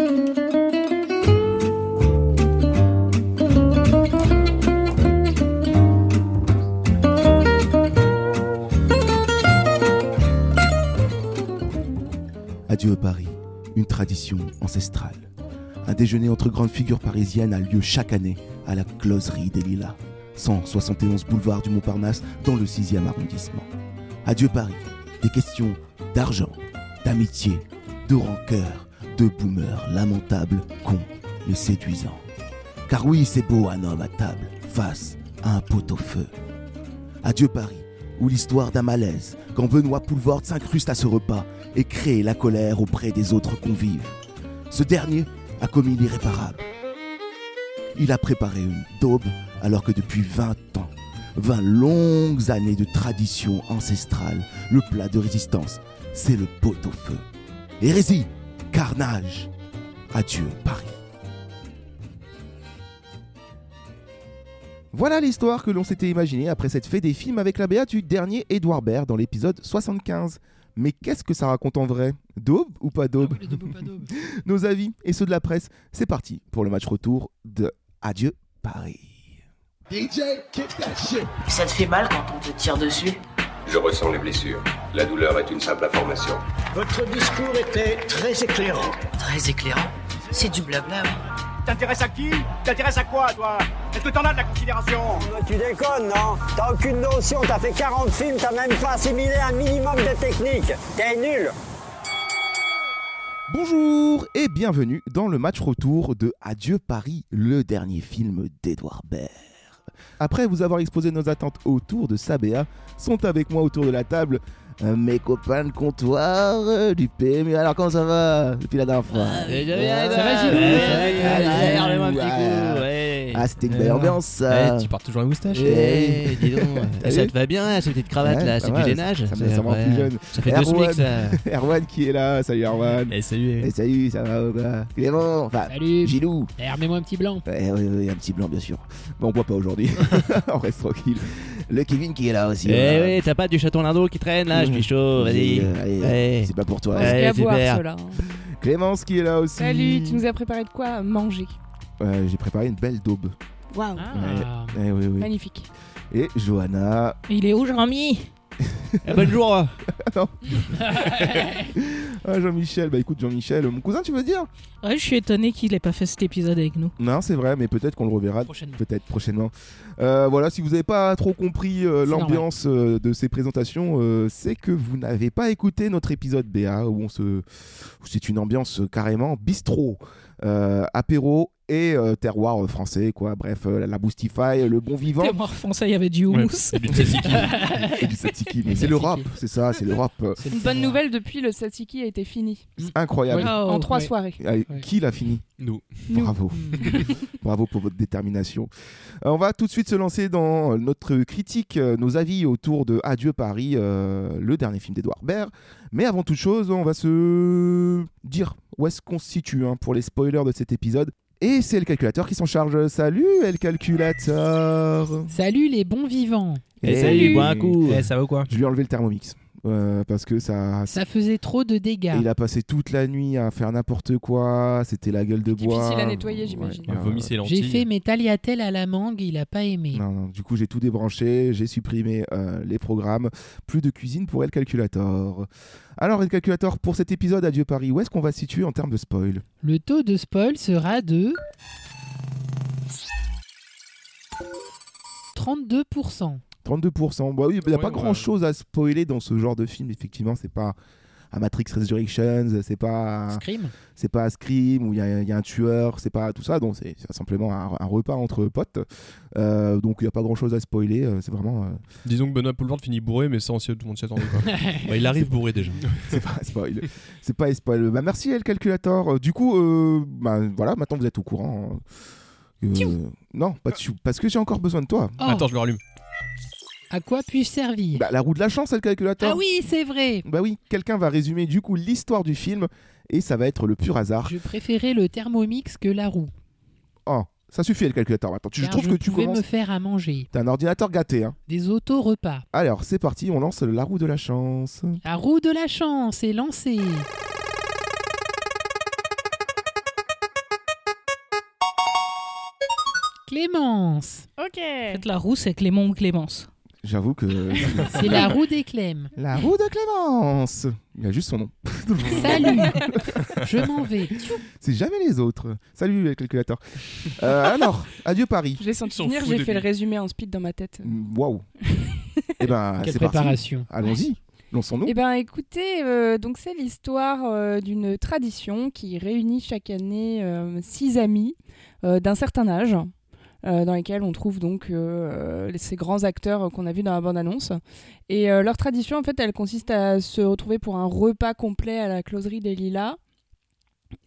Adieu Paris, une tradition ancestrale. Un déjeuner entre grandes figures parisiennes a lieu chaque année à la Closerie des Lilas, 171 boulevard du Montparnasse dans le 6e arrondissement. Adieu Paris, des questions d'argent, d'amitié, de rancœur, de boomers lamentables, cons mais séduisants. Car oui, c'est beau un homme à table, face à un pot-au-feu. Adieu Paris, où l'histoire d'un malaise, quand Benoît Poulvord s'incruste à ce repas et crée la colère auprès des autres convives. Ce dernier a commis l'irréparable. Il a préparé une daube alors que depuis 20 ans, 20 longues années de tradition ancestrale, le plat de résistance, c'est le pot-au-feu. Hérésie, carnage, adieu Paris. Voilà l'histoire que l'on s'était imaginée après cette fée des films avec la BA du dernier Edouard Baird dans l'épisode 75. Mais qu'est-ce que ça raconte en vrai? Daube ou pas daube? Ah oui, le daube ou pas daube. Nos avis et ceux de la presse, c'est parti pour le match retour de Adieu Paris. Ça te fait mal quand on te tire dessus? Je ressens les blessures. La douleur est une simple information. Votre discours était très éclairant. Très éclairant. C'est du blabla, oui. T'intéresses à qui? T'intéresses à quoi, toi? Est-ce que t'en as de la considération? Tu déconnes, non? T'as aucune notion, t'as fait 40 films, t'as même pas assimilé un minimum de technique. T'es nul. Bonjour et bienvenue dans le match retour de Adieu Paris, le dernier film d'Edouard Baird. Après vous avoir exposé nos attentes autour de Sabéa, sont avec moi autour de la table euh, mes copains de comptoir euh, du PMU. Alors comment ça va depuis la dernière fois? Ça va, Gilles Ouais, Ouais, Ah c'était une belle ambiance ça. Ouais, tu portes toujours la moustache. Eh, dis donc, ça vu te va bien, cette petite cravate Ouais, là, pas c'est du mal, ça me- c'est- ça me rend ouais. plus jeune. Ça fait deux Erwan. smics ça. Erwan qui est là, salut Erwan. Eh, salut. Et salut, ça va ou quoi Clément, enfin Salut. Gilou. Eh, remets-moi un petit blanc. Un petit blanc bien sûr. Bon, on boit pas aujourd'hui. on reste tranquille. Le Kevin qui est là aussi. Eh voilà. oui, t'as pas du chaton lindot qui traîne là, je suis chaud, vas-y. Euh, allez. C'est pas pour toi. Ouais. À boire, super. ceux-là. Clémence qui est là aussi. Salut, tu nous as préparé de quoi manger? J'ai préparé une belle daube. Waouh, Ah. Eh oui, oui. magnifique. Et Johanna. Il est où, Jean-Mi? Eh, Bonjour. Ah, Jean-Michel. Bah écoute, Jean-Michel, mon cousin, tu veux dire? Ouais, je suis étonné qu'il ait pas fait cet épisode avec nous. Non, c'est vrai, mais peut-être qu'on le reverra. Prochainement. Peut-être prochainement. Euh, voilà, si vous n'avez pas trop compris euh, l'ambiance euh, de ces présentations, euh, c'est que vous n'avez pas écouté notre épisode BA où on se, où c'est une ambiance euh, carrément bistrot, euh, apéro et euh, terroir euh, français, quoi. Bref, euh, la boostify, le bon vivant mort français, il y avait du houmous. et du tzatziki. et du tzatziki. Mais c'est le rap, c'est ça, c'est le rap. C'est Une bonne nouvelle, depuis le tzatziki a été fini. C'est incroyable. Oui. en trois ouais. soirées. Ah, Qui l'a fini? Nous. Nous. Bravo. Bravo pour votre détermination. Euh, on va tout de suite se lancer dans notre critique, euh, nos avis autour de Adieu Paris, euh, le dernier film d'Edouard Baird. Mais avant toute chose, on va se dire où est-ce qu'on se situe hein, pour les spoilers de cet épisode. Et c'est le calculateur qui s'en charge. Salut, le calculateur Salut les bons vivants. Et salut, bois un coup. Eh, ça va ou quoi Je lui ai enlevé le thermomix. Euh, parce que ça, Ça faisait trop de dégâts. il a passé toute la nuit à faire n'importe quoi. C'était la gueule de bois. Difficile à nettoyer, j'imagine. Ouais, lentilles. J'ai fait mes tagliatelles à la mangue, il a pas aimé. Non, non, du coup, j'ai tout débranché, j'ai supprimé euh, les programmes. Plus de cuisine pour El Calculator. Alors, El Calculator, pour cet épisode Adieu Paris, où est-ce qu'on va se situer en termes de spoil? Le taux de spoil sera de 32%. 32%. Bah oui, il n'y a Ouais, pas ouais. grand chose à spoiler dans ce genre de film, effectivement. C'est pas à Matrix Resurrections, c'est pas, Scream. c'est pas à Scream où il y, a- il y a un tueur, c'est pas tout ça. Donc, c'est simplement un, un repas entre potes. Euh, donc, il n'y a pas grand chose à spoiler. euh, C'est vraiment. euh, Disons que Benoît Poulvord finit bourré, mais ça, on tout le monde s'y attendait. Quoi. Bah, il arrive bourré déjà. C'est pas spoil. C'est pas spoil. Bah, merci El Calculator. Du coup, euh, bah, voilà, maintenant vous êtes au courant. Euh, non, pas de chou, parce que j'ai encore besoin de toi. Oh, Attends, je le rallume. À quoi puis-je servir bah, La roue de la chance, c'est le calculateur. Ah oui, c'est vrai. Bah oui, quelqu'un va résumer du coup l'histoire du film et ça va être le pur hasard. Je préférais le Thermomix que la roue. Oh, ça suffit le calculateur. Attends, je trouve que tu commences. me faire à manger. T'as un ordinateur gâté, hein. Des auto-repas. Alors, c'est parti, on lance la roue de la chance. La roue de la chance est lancée. Clémence. Ok. En la roue, c'est Clément ou Clémence. J'avoue que. C'est la roue des Clem. La roue de Clémence Il a juste son nom. Salut. Je m'en vais. C'est jamais les autres. Salut, le calculateur. Euh, alors, adieu Paris. Je l'ai senti s'en venir, j'ai fait lui. le résumé en speed dans ma tête. Mm, Waouh. Eh ben, Quelle c'est parti. préparation. Allons-y. Lançons-nous. Eh ben, écoutez, euh, donc c'est l'histoire euh, d'une tradition qui réunit chaque année euh, six amis euh, d'un certain âge. Euh, dans lesquels on trouve donc euh, ces grands acteurs qu'on a vus dans la bande-annonce. Et euh, leur tradition, en fait, elle consiste à se retrouver pour un repas complet à la closerie des Lilas.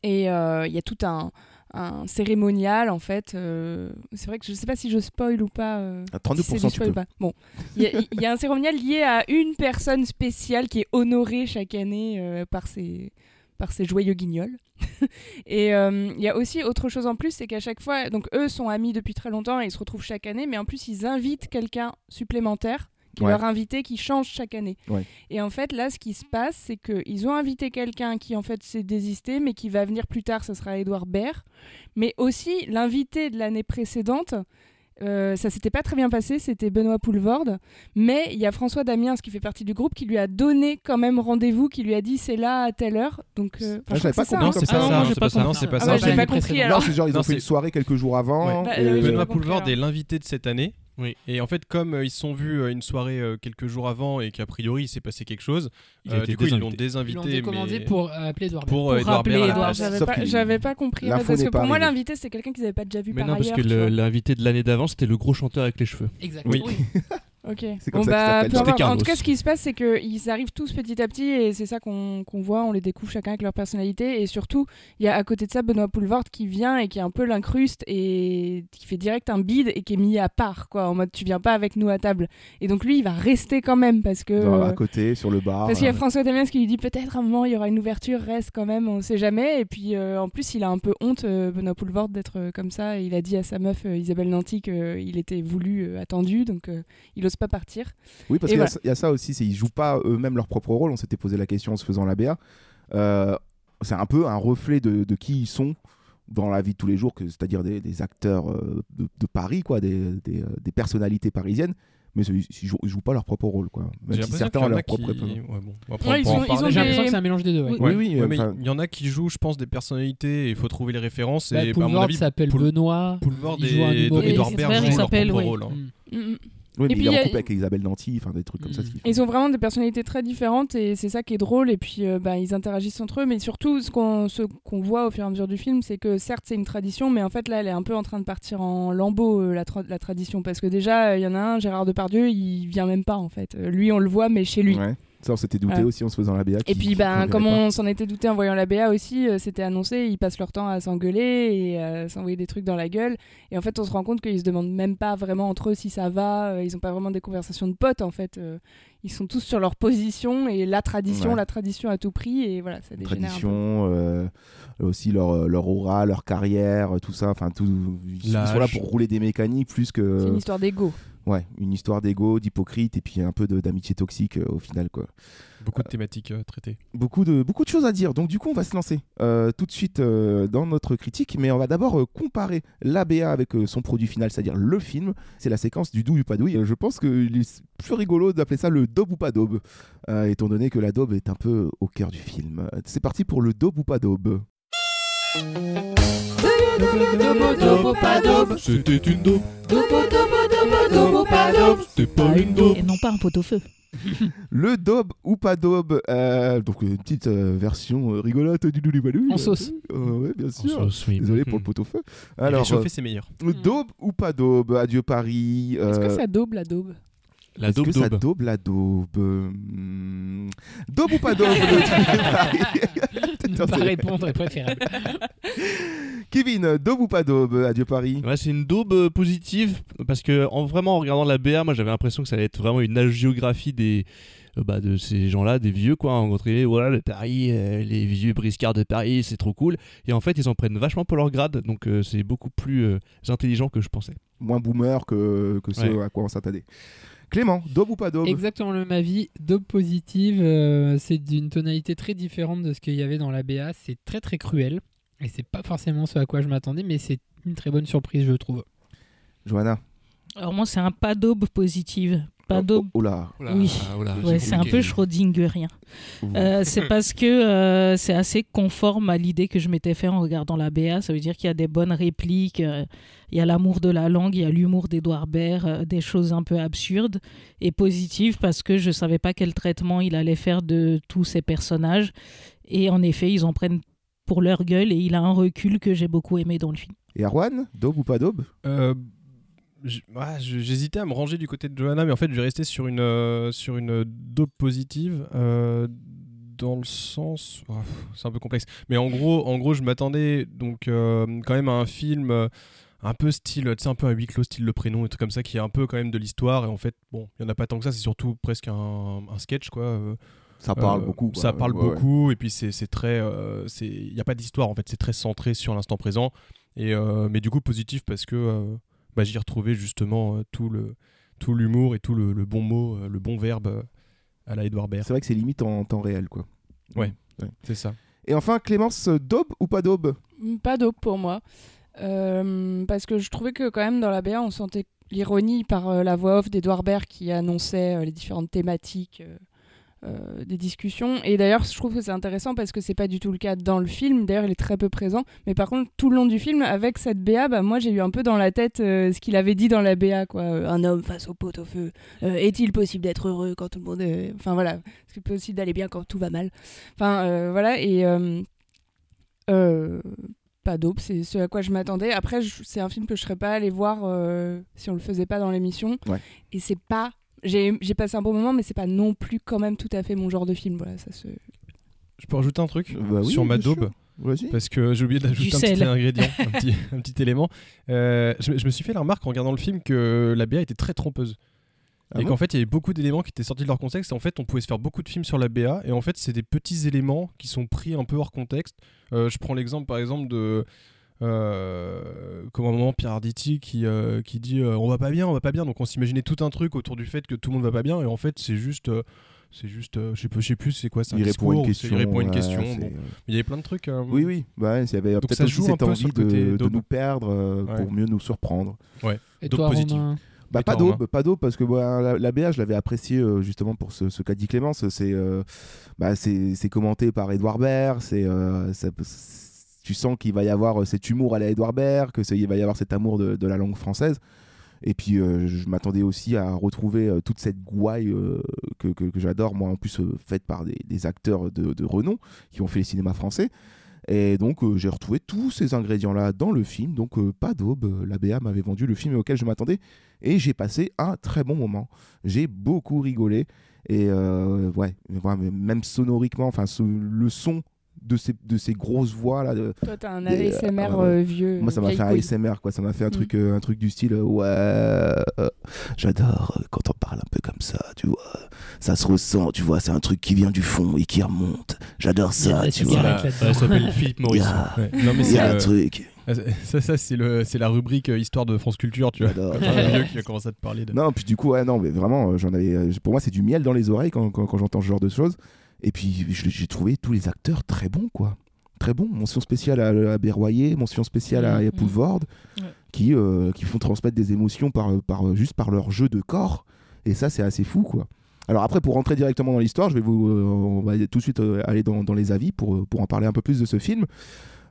Et il y a tout un, un cérémonial, en fait. euh, c'est vrai que je ne sais pas si je spoil ou pas. euh, À si c'est 32%, du tu spoil ou pas. Bon, il y, a- il y a un cérémonial lié à une personne spéciale qui est honorée chaque année euh, par ses par ses joyeux guignols. et euh, il y a aussi autre chose en plus, c'est qu'à chaque fois, donc eux sont amis depuis très longtemps et ils se retrouvent chaque année, mais en plus ils invitent quelqu'un supplémentaire qui est Ouais. leur invité qui change chaque année. Ouais. Et en fait, là, ce qui se passe, c'est qu'ils ont invité quelqu'un qui en fait s'est désisté, mais qui va venir plus tard, ce sera Edouard Baird. Mais aussi l'invité de l'année précédente, euh, ça s'était pas très bien passé, c'était Benoît Poulvorde. Mais il y a François Damiens qui fait partie du groupe qui lui a donné quand même rendez-vous, qui lui a dit c'est là à telle heure. Donc, euh, Ah, je pas compris hein. Non, c'est pas ça. ça. non, c'est j'ai pas ça. Non, c'est pas Ah ça. j'ai l'année pas compris. Non, c'est genre, ils ont fait une soirée quelques jours avant. Bah, et- euh, Benoît j'ai pas Poulvord compris, est l'invité de cette année. Oui. Et en fait, comme euh, ils se sont vus à une soirée euh, quelques jours avant et qu'a priori il s'est passé quelque chose, Il a euh, été du coup ils l'ont désinvité. Ils désinvité. l'ont décommandé mais- pour euh, appeler Edouard pour, euh, Edouard rappeler Baird à la Edouard, place. j'avais Sauf pas, qu'il- j'avais pas compris. L'info parce n'est que pas pour moi, arrivée. l'invité, c'était quelqu'un qu'ils n'avaient pas déjà vu Mais par non, parce ailleurs. que tu le- vois. l'invité de l'année d'avant, c'était le gros chanteur avec les cheveux. Exactement. Oui. Ok. C'est comme Bon, ça bah. En tout cas, ce qui se passe, c'est qu'ils arrivent tous petit à petit et c'est ça qu'on voit. On les découvre chacun avec leur personnalité. Et surtout, il y a à côté de ça Benoît Poulvord qui vient et qui est un peu l'incruste et qui fait direct un bide et qui est mis à part, quoi. En mode, tu viens pas avec nous à table. Et donc, lui, il va rester quand même parce que. À côté, sur le bar. Parce qu'il y a euh, François Damiens qui lui dit peut-être à un moment il y aura une ouverture, reste quand même, on sait jamais. Et puis euh, en plus il a un peu honte, euh, Benoît Poulvord, d'être euh, comme ça. Et il a dit à sa meuf Isabelle Nanty qu'il était voulu, attendu, donc euh, il ose pas partir. Oui, parce Et qu'il y a voilà. ça- il y, a ça aussi, c'est ils jouent pas eux-mêmes leur propre rôle. On s'était posé la question en se faisant la BA. Euh, c'est un peu un reflet de, de qui ils sont dans la vie de tous les jours, c'est-à-dire des, des acteurs euh, de, de Paris, quoi, des, des, euh, des personnalités parisiennes. Mais ils, ils jouent, pas leur propre rôle, quoi. Même si certains qu'il y ont leur a qui... propre. Ouais, bon, après, Ouais, on ils pourra en ont- ils parler. ont J'ai des- l'impression que c'est un mélange des deux. ouais. Oui. Oui, mais il y en a qui jouent, je pense, des personnalités. Il faut trouver les références. Bah, et bah, Poulvord s'appelle Poul- Benoît. Poulvord il joue un et Et leur s'appelle, rôle. hein. Mm. Mm, mm. Oui, mais puis, il est en a- couple avec Isabelle enfin des trucs comme ça. Ils ont vraiment des personnalités très différentes et c'est ça qui est drôle. Et puis euh, bah, ils interagissent entre eux. Mais surtout, ce qu'on voit au fur et à mesure du film, c'est que certes c'est une tradition, mais en fait là elle est un peu en train de partir en lambeaux, euh, la, tra- la tradition. Parce que déjà, il y en a un, Gérard Depardieu, il vient même pas en fait. Euh, lui, on le voit, mais chez lui. Ouais. Ça, on s'était douté Ouais. aussi en se faisant la BA. Et qui- puis, ben, comme on s'en était douté en voyant la BA aussi, euh, c'était annoncé, ils passent leur temps à s'engueuler et à s'envoyer des trucs dans la gueule. Et en fait, on se rend compte qu'ils se demandent même pas vraiment entre eux si ça va. euh, Ils ont pas vraiment des conversations de potes, en fait. euh, Ils sont tous sur leur position et la tradition, Ouais. la tradition à tout prix. Et voilà, ça dégénère un peu. tradition, euh, aussi leur, leur aura, leur carrière, tout ça. Enfin, tout, ils sont là pour rouler des mécaniques plus C'est que. une histoire d'ego. Ouais, une histoire d'ego, d'hypocrite et puis un peu d'amitié toxique euh, au final, quoi. Beaucoup de thématiques euh, traitées. Beaucoup de, beaucoup de choses à dire. Donc, du coup, on va se lancer euh, tout de suite euh, dans notre critique. Mais on va d'abord euh, comparer l'ABA avec euh, son produit final, c'est-à-dire le film. C'est la séquence du douille ou pas douille. Euh, Je pense qu'il est plus rigolo d'appeler ça le daube ou pas daube, euh, étant donné que la daube est un peu au cœur du film. Euh, C'est parti pour le daube ou pas daube. C'était une daube. C'était pas une daube. Et non pas un pot-au-feu. Le daube ou pas daube. euh, donc, une petite euh, version euh, rigolote du douille ou pas douille. En sauce. Euh, ouais, bien En sûr. sauce, oui. Désolé pour le Mhm. pot-au-feu. Alors, Alors, réchauffer, c'est meilleur. daube ou pas daube Adieu Paris. Est-ce que ça daube la daube La Est-ce daube que ça daube. la daube Hmm. Daube ou pas daube le truc de Paris Ne pas répondre est préférable. Kevin, daube ou pas daube Adieu Paris. Ouais, c'est une daube euh, positive parce que en vraiment en regardant la BA, moi j'avais l'impression que ça allait être vraiment une agiographie des euh, bah, de ces gens-là, des vieux quoi, en gros, voilà le Paris, euh, les vieux briscards de Paris, c'est trop cool. Et en fait, ils en prennent vachement pour leur grade, donc euh, c'est beaucoup plus euh, intelligent que je pensais. Moins boomer que, que ce Ouais. à quoi on s'attendait. Clément, daube ou pas daube Exactement le même avis. Daube positive, euh, c'est d'une tonalité très différente de ce qu'il y avait dans la BA. C'est très très cruel. Et c'est pas forcément ce à quoi je m'attendais, mais c'est une très bonne surprise, je trouve. Johanna Alors moi, c'est un pas d'aube positive. Pas d'aube. Oh là. Oui, ouais, c'est un peu Schrödingerien. Euh, c'est parce que euh, c'est assez conforme à l'idée que je m'étais fait en regardant la BA. Ça veut dire qu'il y a des bonnes répliques, euh, il y a l'amour de la langue, il y a l'humour d'Edouard Baird, euh, des choses un peu absurdes et positives parce que je savais pas quel traitement il allait faire de tous ces personnages. Et en effet, ils en prennent pour leur gueule et il a un recul que j'ai beaucoup aimé dans le film. Et Arwan Daube ou pas daube Euh, j- ouais, je- J'hésitais à me ranger du côté de Johanna, mais en fait, je vais rester sur une, euh, sur une dope positive. euh, dans le sens. oh, c'est un peu complexe. Mais en gros, en gros je m'attendais donc euh, quand même à un film. euh, un peu style, tu sais, un peu un huis clos, style le prénom, et tout comme ça, qui est un peu quand même de l'histoire. Et en fait, bon, il y en a pas tant que ça, c'est surtout presque un, un sketch, quoi. euh, Ça parle euh, beaucoup. quoi. Ça parle Ouais, ouais. beaucoup, et puis c'est très. euh, Il n'y a pas d'histoire, en fait, c'est très centré sur l'instant présent. Et, euh, mais du coup, positif parce que euh, bah, j'y ai retrouvé justement euh, tout le tout l'humour et tout le, le bon mot, euh, le bon verbe euh, à la Edouard Baird. C'est vrai que c'est limite en temps réel, quoi. Ouais, c'est ça. Et enfin, Clémence, daube ou pas daube? Mm, Pas d'aube pour moi. Euh, parce que je trouvais que quand même dans la BA, on sentait l'ironie par euh, la voix off d'Edouard Baird qui annonçait euh, les différentes thématiques euh, des discussions. Et d'ailleurs, je trouve que c'est intéressant parce que c'est pas du tout le cas dans le film. D'ailleurs, il est très peu présent. Mais par contre, tout le long du film, avec cette BA, bah, moi j'ai eu un peu dans la tête euh, ce qu'il avait dit dans la BA. Quoi. Euh, Un homme face au pot au feu. Est-il possible d'être heureux quand tout le monde est... Enfin voilà. Est-ce qu'il est possible d'aller bien quand tout va mal? Enfin voilà. Et. pas d'aube, c'est ce à quoi je m'attendais. Après, c'est un film que je serais pas allé voir si on le faisait pas dans l'émission. Ouais. Et c'est pas. J'ai passé un bon moment, mais c'est pas non plus quand même tout à fait mon genre de film. Voilà, ça se. Je peux rajouter un truc Bah oui, sur ma daube parce que j'ai oublié d'ajouter un petit ingrédient, un petit, un petit élément. Euh, je, me- je me suis fait la remarque en regardant le film que la BA était très trompeuse. Ah et bon qu'en fait, il y avait beaucoup d'éléments qui étaient sortis de leur contexte. Et en fait, on pouvait se faire beaucoup de films sur la BA. Et en fait, c'est des petits éléments qui sont pris un peu hors contexte. Euh, je prends l'exemple, par exemple, de. Euh, comme un moment Pierre Arditi qui, euh, qui dit euh, on va pas bien, on va pas bien. Donc on s'imaginait tout un truc autour du fait que tout le monde va pas bien. Et en fait, c'est juste. c'est juste. je sais pas- je sais plus c'est quoi. c'est un Il répond à une question. Il répond à une ouais, question. c'est- bon. Il y avait plein de trucs. euh, Oui, oui. Bah, ouais, il y avait Donc peut-être ça aussi joue un cette peu envie de, nous perdre euh, Ouais. pour mieux nous surprendre. Et toi, positifs. Romain Bah, Et pas d'aube, pas d'aube, parce que bah, la, la BA, je l'avais apprécié euh, justement pour ce, ce qu'a dit Clémence. C'est euh, bah, c'est c'est commenté par Edouard Baird. C'est euh, ça- tu sens qu'il va y avoir euh, cet humour à la Edouard Baird, que c'est- il va y avoir cet amour de, la langue française. Et puis euh, je m'attendais aussi à retrouver euh, toute cette gouaille que, j'adore, moi en plus faite par des, acteurs de, renom qui ont fait les cinémas français. Et donc j'ai retrouvé tous ces ingrédients-là dans le film, donc pas d'aube, la BA m'avait vendu le film auquel je m'attendais, et j'ai passé un très bon moment. J'ai beaucoup rigolé, et ouais, ouais, même sonoriquement, enfin le son de ces, de ces grosses voix là, de- Toi, t'as un Et, ASMR euh, euh, vieux. moi ça m'a fait un. ASMR quoi, ça m'a fait un Mm. truc, euh, un truc du style euh, ouais, euh, j'adore euh, quand on parle un peu comme ça, tu vois, ça se ressent, tu vois, c'est un truc qui vient du fond et qui remonte. J'adore ça, tu vois. ça s'appelle Philippe Maurice. a, Ouais. Non, mais il y c'est a un truc. Ah, Ça, ça c'est le, c'est la rubrique euh, histoire de France Culture, tu vois. Vieux qui a commencé à te parler de. Non, puis du coup, ouais, non, mais vraiment, euh, j'en avais. euh, Pour moi, c'est du miel dans les oreilles quand, quand, quand j'entends ce genre de choses. Et puis, j'ai trouvé tous les acteurs très bons, quoi. Très bons. Mention spéciale à, à Berroyer, mention spéciale à, à Poulvord, Ouais. qui, euh, qui font transmettre des émotions par, par, juste par leur jeu de corps. Et ça, c'est assez fou, quoi. Alors après, pour rentrer directement dans l'histoire, je vais vous, euh, on va tout de suite euh, aller dans, dans les avis pour, pour en parler un peu plus de ce film.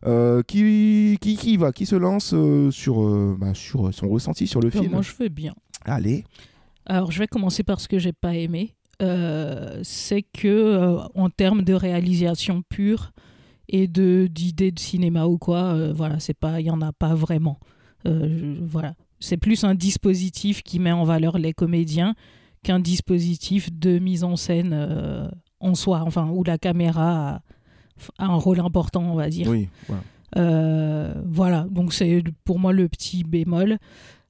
Euh, qui, qui, qui va Qui se lance sur, bah, sur son ressenti sur le film? moi, je veux bien. Allez. Alors, je vais commencer par ce que j'ai pas aimé. Euh, c'est que euh, en termes de réalisation pure et de d'idées de cinéma ou quoi, euh, voilà, c'est pas, il y en a pas vraiment. Je- voilà, c'est plus un dispositif qui met en valeur les comédiens qu'un dispositif de mise en scène en soi, enfin où la caméra a, a un rôle important, on va dire. Oui, voilà. Voilà, donc c'est pour moi le petit bémol.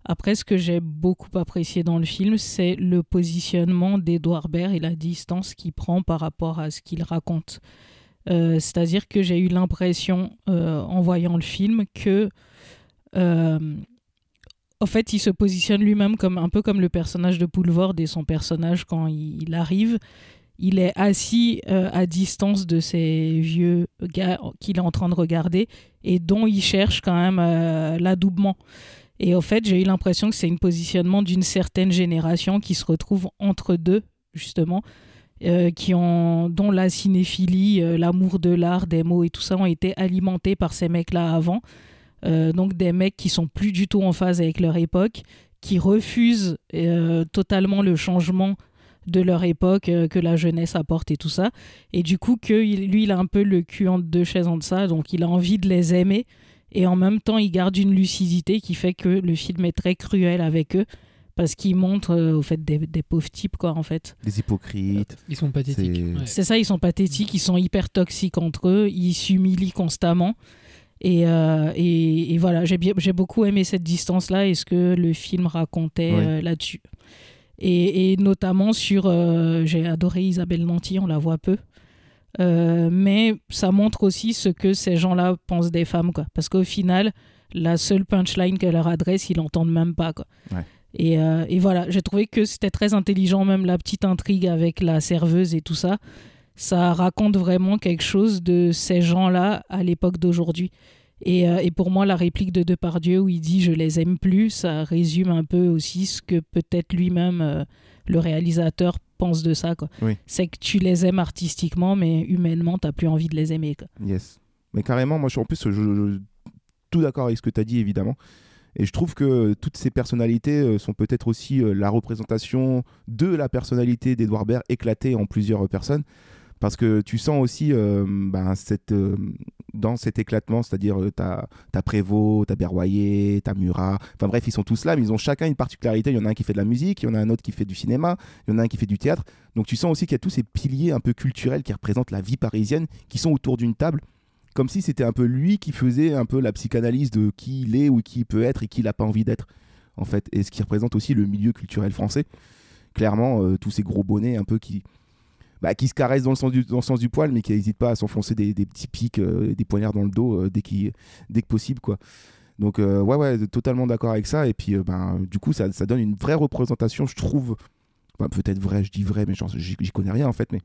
Après, ce que j'ai beaucoup apprécié dans le film, c'est le positionnement d'Edouard Baird et la distance qu'il prend par rapport à ce qu'il raconte. Euh, C'est-à-dire que j'ai eu l'impression, euh, en voyant le film, que, euh, en fait, il se positionne lui-même comme un peu comme le personnage de Poulvord et son personnage quand il, arrive. Il est assis euh, à distance de ces vieux gars qu'il est en train de regarder et dont il cherche quand même euh, l'adoubement. Et au fait, j'ai eu l'impression que c'est un positionnement d'une certaine génération qui se retrouve entre deux, justement, euh, qui ont, dont la cinéphilie, euh, l'amour de l'art, des mots et tout ça ont été alimentés par ces mecs-là avant. Euh, donc des mecs qui sont plus du tout en phase avec leur époque, qui refusent totalement le changement de leur époque que la jeunesse apporte et tout ça. Et du coup, que lui, il a un peu le cul entre deux chaises en ça, donc il a envie de les aimer. Et en même temps, il garde une lucidité qui fait que le film est très cruel avec eux. Parce qu'il montre, euh, au fait, des, des pauvres types, quoi, en fait. Des hypocrites. Ils sont pathétiques. C'est- ouais. Ça, ils sont pathétiques, ils sont hyper toxiques entre eux, ils s'humilient constamment. Et, euh, et, et voilà, j'ai bien- j'ai beaucoup aimé cette distance-là et ce que le film racontait Ouais. euh, là-dessus. Et, et notamment sur. euh, j'ai adoré Isabelle Nanty, on la voit peu. Euh, mais ça montre aussi ce que ces gens-là pensent des femmes. Quoi. Parce qu'au final, la seule punchline qu'elle leur adresse, ils l'entendent même pas. Quoi. Ouais. Et, euh, et voilà, j'ai trouvé que c'était très intelligent, même la petite intrigue avec la serveuse et tout ça. Ça raconte vraiment quelque chose de ces gens-là à l'époque d'aujourd'hui. Et, euh, et pour moi, la réplique de Depardieu où il dit Je les aime plus, ça résume un peu aussi ce que peut-être lui-même, euh, le réalisateur, de ça. quoi. Oui. C'est que tu les aimes artistiquement, mais humainement, tu plus envie de les aimer. Quoi. Yes. Mais carrément, moi, je suis en plus, je, je- tout d'accord avec ce que tu as dit, évidemment. Et je trouve que toutes ces personnalités euh, sont peut-être aussi euh, la représentation de la personnalité d'Edouard Baird éclatée en plusieurs personnes. Parce que tu sens aussi euh, ben, cette, euh, dans cet éclatement, c'est-à-dire euh, t'as as Prévost, t'as Berroyer, t'as Murat, enfin bref, ils sont tous là, mais ils ont chacun une particularité. Il y en a un qui fait de la musique, il y en a un autre qui fait du cinéma, il y en a un qui fait du théâtre. Donc tu sens aussi qu'il y a tous ces piliers un peu culturels qui représentent la vie parisienne, qui sont autour d'une table comme si c'était un peu lui qui faisait un peu la psychanalyse de qui il est ou qui il peut être et qui il n'a pas envie d'être en fait et ce qui représente aussi le milieu culturel français clairement euh, tous ces gros bonnets un peu qui bah, qui se caressent dans le sens du, poil mais qui n'hésitent pas à s'enfoncer des, petits pics euh, des poignards dans le dos euh, dès, que possible quoi donc euh, ouais ouais totalement d'accord avec ça et puis euh, ben du coup ça, donne une vraie représentation je trouve peut-être vrai je dis vrai mais j'y connais rien en fait mais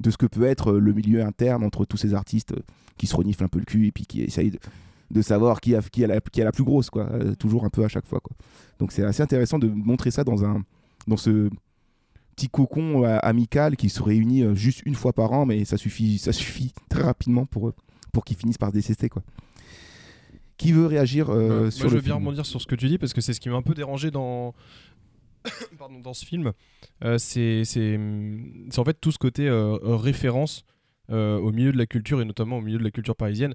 de ce que peut être le milieu interne entre tous ces artistes qui se reniflent un peu le cul et puis qui essayent de, savoir qui a, la, plus grosse, quoi. toujours un peu à chaque fois. Quoi. Donc c'est assez intéressant de montrer ça dans, un, dans ce petit cocon euh, amical qui se réunit euh, juste une fois par an, mais ça suffit, ça suffit très rapidement pour, eux, pour qu'ils finissent par se détester. Quoi. Qui veut réagir euh, Moi, sur je le veux bien film rebondir sur ce que tu dis parce que c'est ce qui m'a un peu dérangé dans. Pardon, dans ce film. Euh, c'est en fait tout ce côté euh, euh, référence euh, au milieu de la culture et notamment au milieu de la culture parisienne